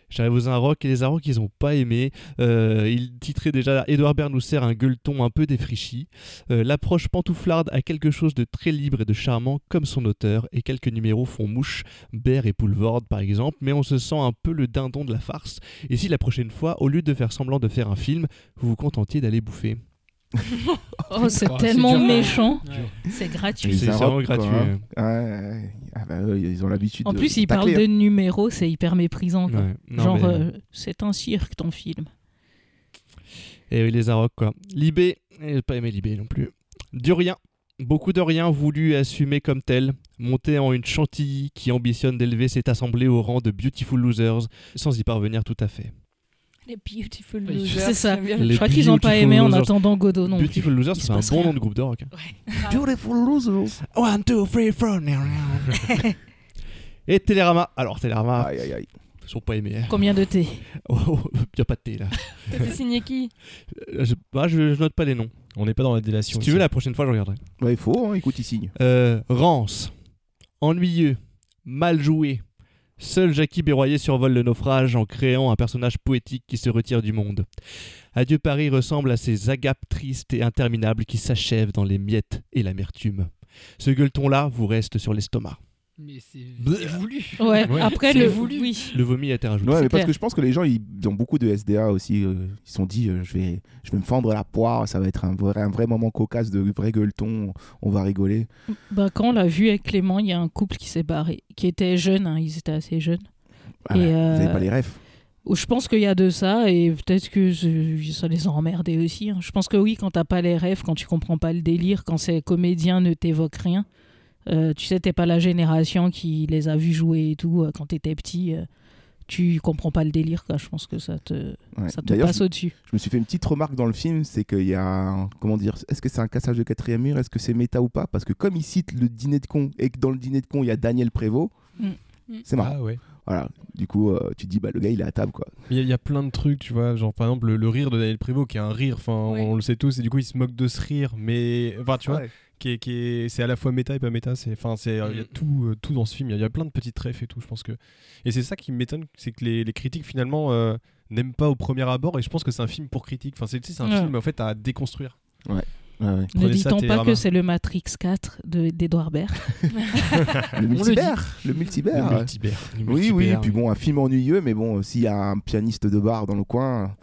J'arrive aux Arocs et les Arocs ils ont pas aimé. Euh, il titrait déjà Edouard sert un gueuleton un peu défrichi. Euh, L'approche pantouflarde a quelque chose de très libre et de charmant comme son auteur et quelques numéros font mouche, Baird et Poulvord par exemple, mais on se sent un peu le dindon de la farce. Et si la prochaine fois, au lieu de faire semblant de faire un film, vous vous contentiez d'aller bouffer? Oh, c'est Oh, tellement dur. méchant. Ouais. C'est gratuit. c'est Arocs, vraiment quoi, gratuit, hein. Ouais. Ah bah, eux, ils ont l'habitude En de- plus, de il parle tacler, de numéros, c'est hyper méprisant. quoi. Ouais. Non, Genre, mais- euh, c'est un cirque ton film. Et oui, les Arocs, quoi. Libé, j'ai pas aimé Libé non plus. Du rien. Beaucoup de rien voulu et assumé comme tel, monté en une chantilly qui ambitionne d'élever cette assemblée au rang de Beautiful Losers, sans y parvenir tout à fait. Les Beautiful Losers. C'est ça. Je crois qu'ils n'ont pas Beautiful aimé en Losers. attendant Godot non Beautiful plus. Losers, c'est un bon nom de groupe de rock. hein. Beautiful losers. One, two, three, four. Et Télérama. Alors, Télérama, Aïe, aïe, aïe. ils sont pas aimés. hein. Combien de thé Oh, oh, y a pas de thé là. C'est signé qui Euh, Je, bah, je, je note pas les noms. On n'est pas dans la délation. Si tu veux, la prochaine fois, je regarderai. Ouais, il faut, hein, écoute, il signe. Euh, Rance, ennuyeux, mal joué. Seul Jackie Berroyer survole le naufrage en créant un personnage poétique qui se retire du monde. Adieu Paris ressemble à ces agapes tristes et interminables qui s'achèvent dans les miettes et l'amertume. Ce gueuleton-là vous reste sur l'estomac. Mais c'est voulu. Ouais, Ouais, après c'est le voulu. Oui. Le vomi a été rajouté. Ouais, mais parce que je pense que les gens, ils ont beaucoup de SDA aussi. euh, ils se sont dit, euh, je, vais, je vais me fendre la poire, ça va être un vrai, un vrai moment cocasse de vrai gueuleton, on va rigoler. Bah, quand on l'a vu avec Clément, il y a un couple qui s'est barré, qui était jeune, hein, ils étaient assez jeunes. Ah Et, euh, Vous n'avez pas les refs. Je pense qu'il y a de ça et peut-être que je- ça les a emmerdés aussi. hein. Je pense que oui, quand t'as pas les rêves, quand tu comprends pas le délire, quand ces comédiens ne t'évoquent rien, euh, tu sais, t'es pas la génération qui les a vus jouer et tout euh, quand t'étais petit. euh, tu comprends pas le délire, quoi. Je pense que ça te, Ouais. ça te D'ailleurs, passe au-dessus. je me suis fait une petite remarque dans le film, c'est qu'il y a, un- comment dire, est-ce que c'est un cassage de quatrième mur, est-ce que c'est méta ou pas? Parce que comme il cite le dîner de con et que dans le dîner de con il y a Daniel Prévost, Mm. Mm. c'est marrant. Ah ouais. Voilà. Du coup, euh, tu te dis, bah le gars il est à table quoi. Il y, a- il y a plein de trucs, tu vois, genre par exemple le, le rire de Daniel Prévost qui est un rire, enfin on le sait tous, et du coup il se moque de ce rire, mais enfin tu vois. Qui est, qui est- c'est à la fois méta et pas méta, c'est enfin c'est il y a Mm. tout euh, tout dans ce film, il y a- il y, a plein de petites refs et tout, je pense que et c'est ça qui m'étonne, c'est que les, les critiques finalement euh, n'aiment pas au premier abord, et je pense que c'est un film pour critique, enfin c'est tu sais, c'est un Ouais. film en fait à déconstruire. Ouais, ouais. Ne dit-on pas que c'est le Matrix 4 de- d'Edouard Baird Le le multibert, le multibert. Le multibert. Oui, oui, puis bon, un film ennuyeux, mais bon, s'il y a un pianiste de bar dans le coin,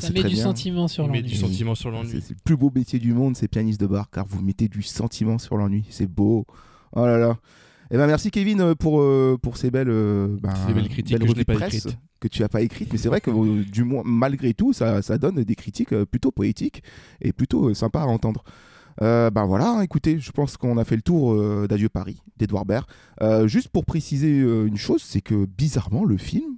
Ça met du sentiment sur met l'ennui. du sentiment sur l'ennui. C'est le plus beau métier du monde, c'est pianiste de bar, car vous mettez du sentiment sur l'ennui. C'est beau. Oh là là. Eh ben merci Kevin euh, pour, euh, pour ces belles, euh, ben, Ces belles critiques que je pas presse écrites. que tu as pas écrites, mais c'est vrai que euh, du moins malgré tout, ça, ça donne des critiques plutôt poétiques et plutôt sympas à entendre. Euh, ben voilà, écoutez, je pense qu'on a fait le tour euh, d'Adieu Paris d'Edouard Baird. Euh, juste pour préciser euh, une chose, c'est que bizarrement le film,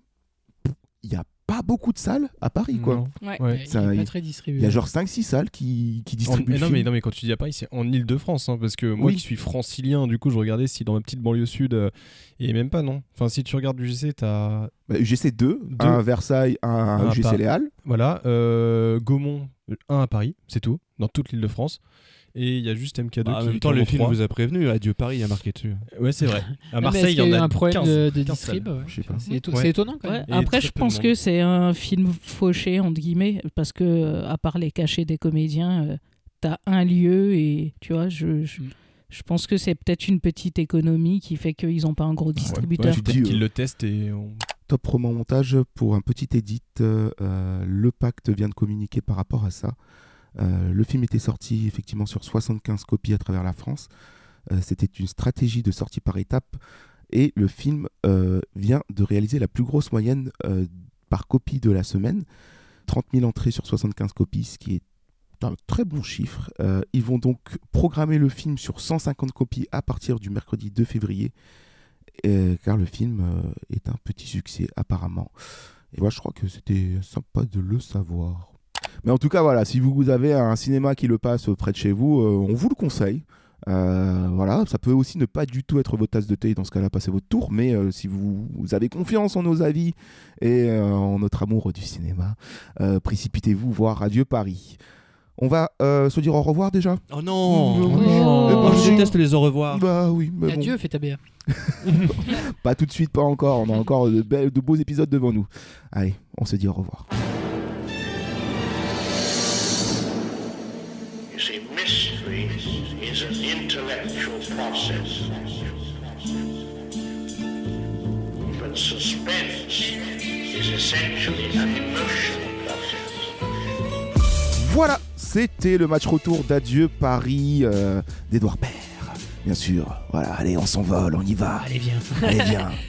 il n'y a pas beaucoup de salles à Paris quoi. Ouais. Il Ça, est il- pas très distribué. Il y a genre 5-6 salles qui, qui En- distribuent le non, film. mais, non, mais quand tu dis à Paris, c'est en Ile-de-France, hein, parce que moi Oui. qui suis francilien, du coup, je regardais si dans ma petite banlieue sud, euh, et même pas, non. Enfin, si tu regardes UGC, t'as. Bah, UGC 2, Deux. un à Versailles, un à Un UGC. Léal. Voilà, euh, Gaumont, euh, un à Paris, c'est tout, dans toute l'Île-de-France. Et il y a juste MK2 Bah, en même temps, le film vous a prévenu. Adieu Paris, il y a marqué dessus. Ouais, c'est vrai. À Ah, Marseille, il y en a a un problème 15, de, de 15 distrib. ouais. Je sais pas. C'est éto- Ouais. c'est étonnant quand Ouais, même. Après, je pense que c'est un film fauché, entre guillemets, parce que, euh, à part les cachets des comédiens, euh, t'as un lieu et tu vois, je, je, Mm. je pense que c'est peut-être une petite économie qui fait qu'ils n'ont pas un gros Ouais, distributeur. ouais, Tu peut-être dis, qu'ils euh, le testent et on- Top roman montage pour un petit edit. euh, euh, le pacte vient de communiquer par rapport à ça. Euh, le film était sorti effectivement sur 75 copies à travers la France. Euh, C'était une stratégie de sortie par étapes. Et le film euh, vient de réaliser la plus grosse moyenne par copie de la semaine. 30 000 entrées sur 75 copies, ce qui est un très bon chiffre. Ils vont donc programmer le film sur 150 copies à partir du mercredi 2 février, car le film est un petit succès apparemment. Et moi je crois que c'était sympa de le savoir. Mais en tout cas voilà, si vous avez un cinéma qui le passe près de chez vous, euh, on vous le conseille. Euh, voilà, ça peut aussi ne pas du tout être votre tasse de thé, dans ce cas-là, passez votre tour, mais euh, si vous, vous avez confiance en nos avis et euh, en notre amour du cinéma, euh, précipitez-vous voir Adieu Paris. On va euh, se dire au revoir déjà? Oh non Oh. Eh ben, Oh, Je si. déteste les au revoir. Bah oui, mais bon. Adieu, fais ta BA. pas tout de suite, pas encore. On a encore de, belles- de beaux épisodes devant nous. Allez, on se dit au revoir. Process. But suspense is essentially an emotional process. Voilà, c'était le match retour d'adieu Paris euh, d'Edouard Baird. Bien sûr. Voilà, allez, on s'envole, on y va. Allez, viens. Allez, viens.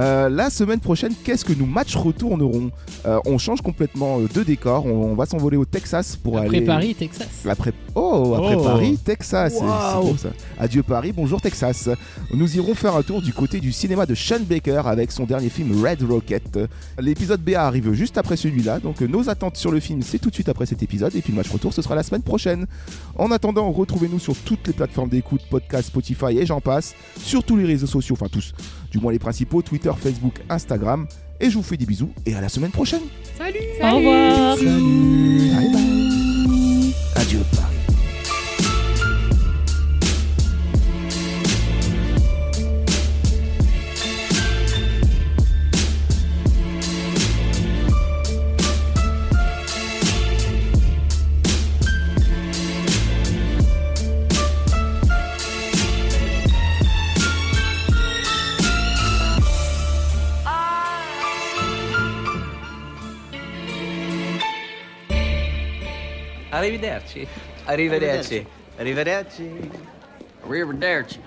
Euh, la semaine prochaine, qu'est-ce que nous match retournerons? Euh, On change complètement de décor. On, on va s'envoler au Texas pour Après aller. Paris, Texas. Après, oh, après Oh. Paris, Texas. Beau, ça. Adieu Paris, bonjour Texas. Nous irons faire un tour du côté du cinéma de Sean Baker avec son dernier film Red Rocket. L'épisode BA arrive juste après celui-là, donc nos attentes sur le film, c'est tout de suite après cet épisode. Et puis le match retour, ce sera la semaine prochaine. En attendant, retrouvez-nous sur toutes les plateformes d'écoute, podcast, Spotify et j'en passe, sur tous les réseaux sociaux, enfin tous, du moins les principaux, Twitter, Facebook, Instagram. Et je vous fais des bisous et à la semaine prochaine. Salut Au revoir. Bye bye. Adieu Paris. Arrivederci. Arrivederci. Arrivederci. Arrivederci.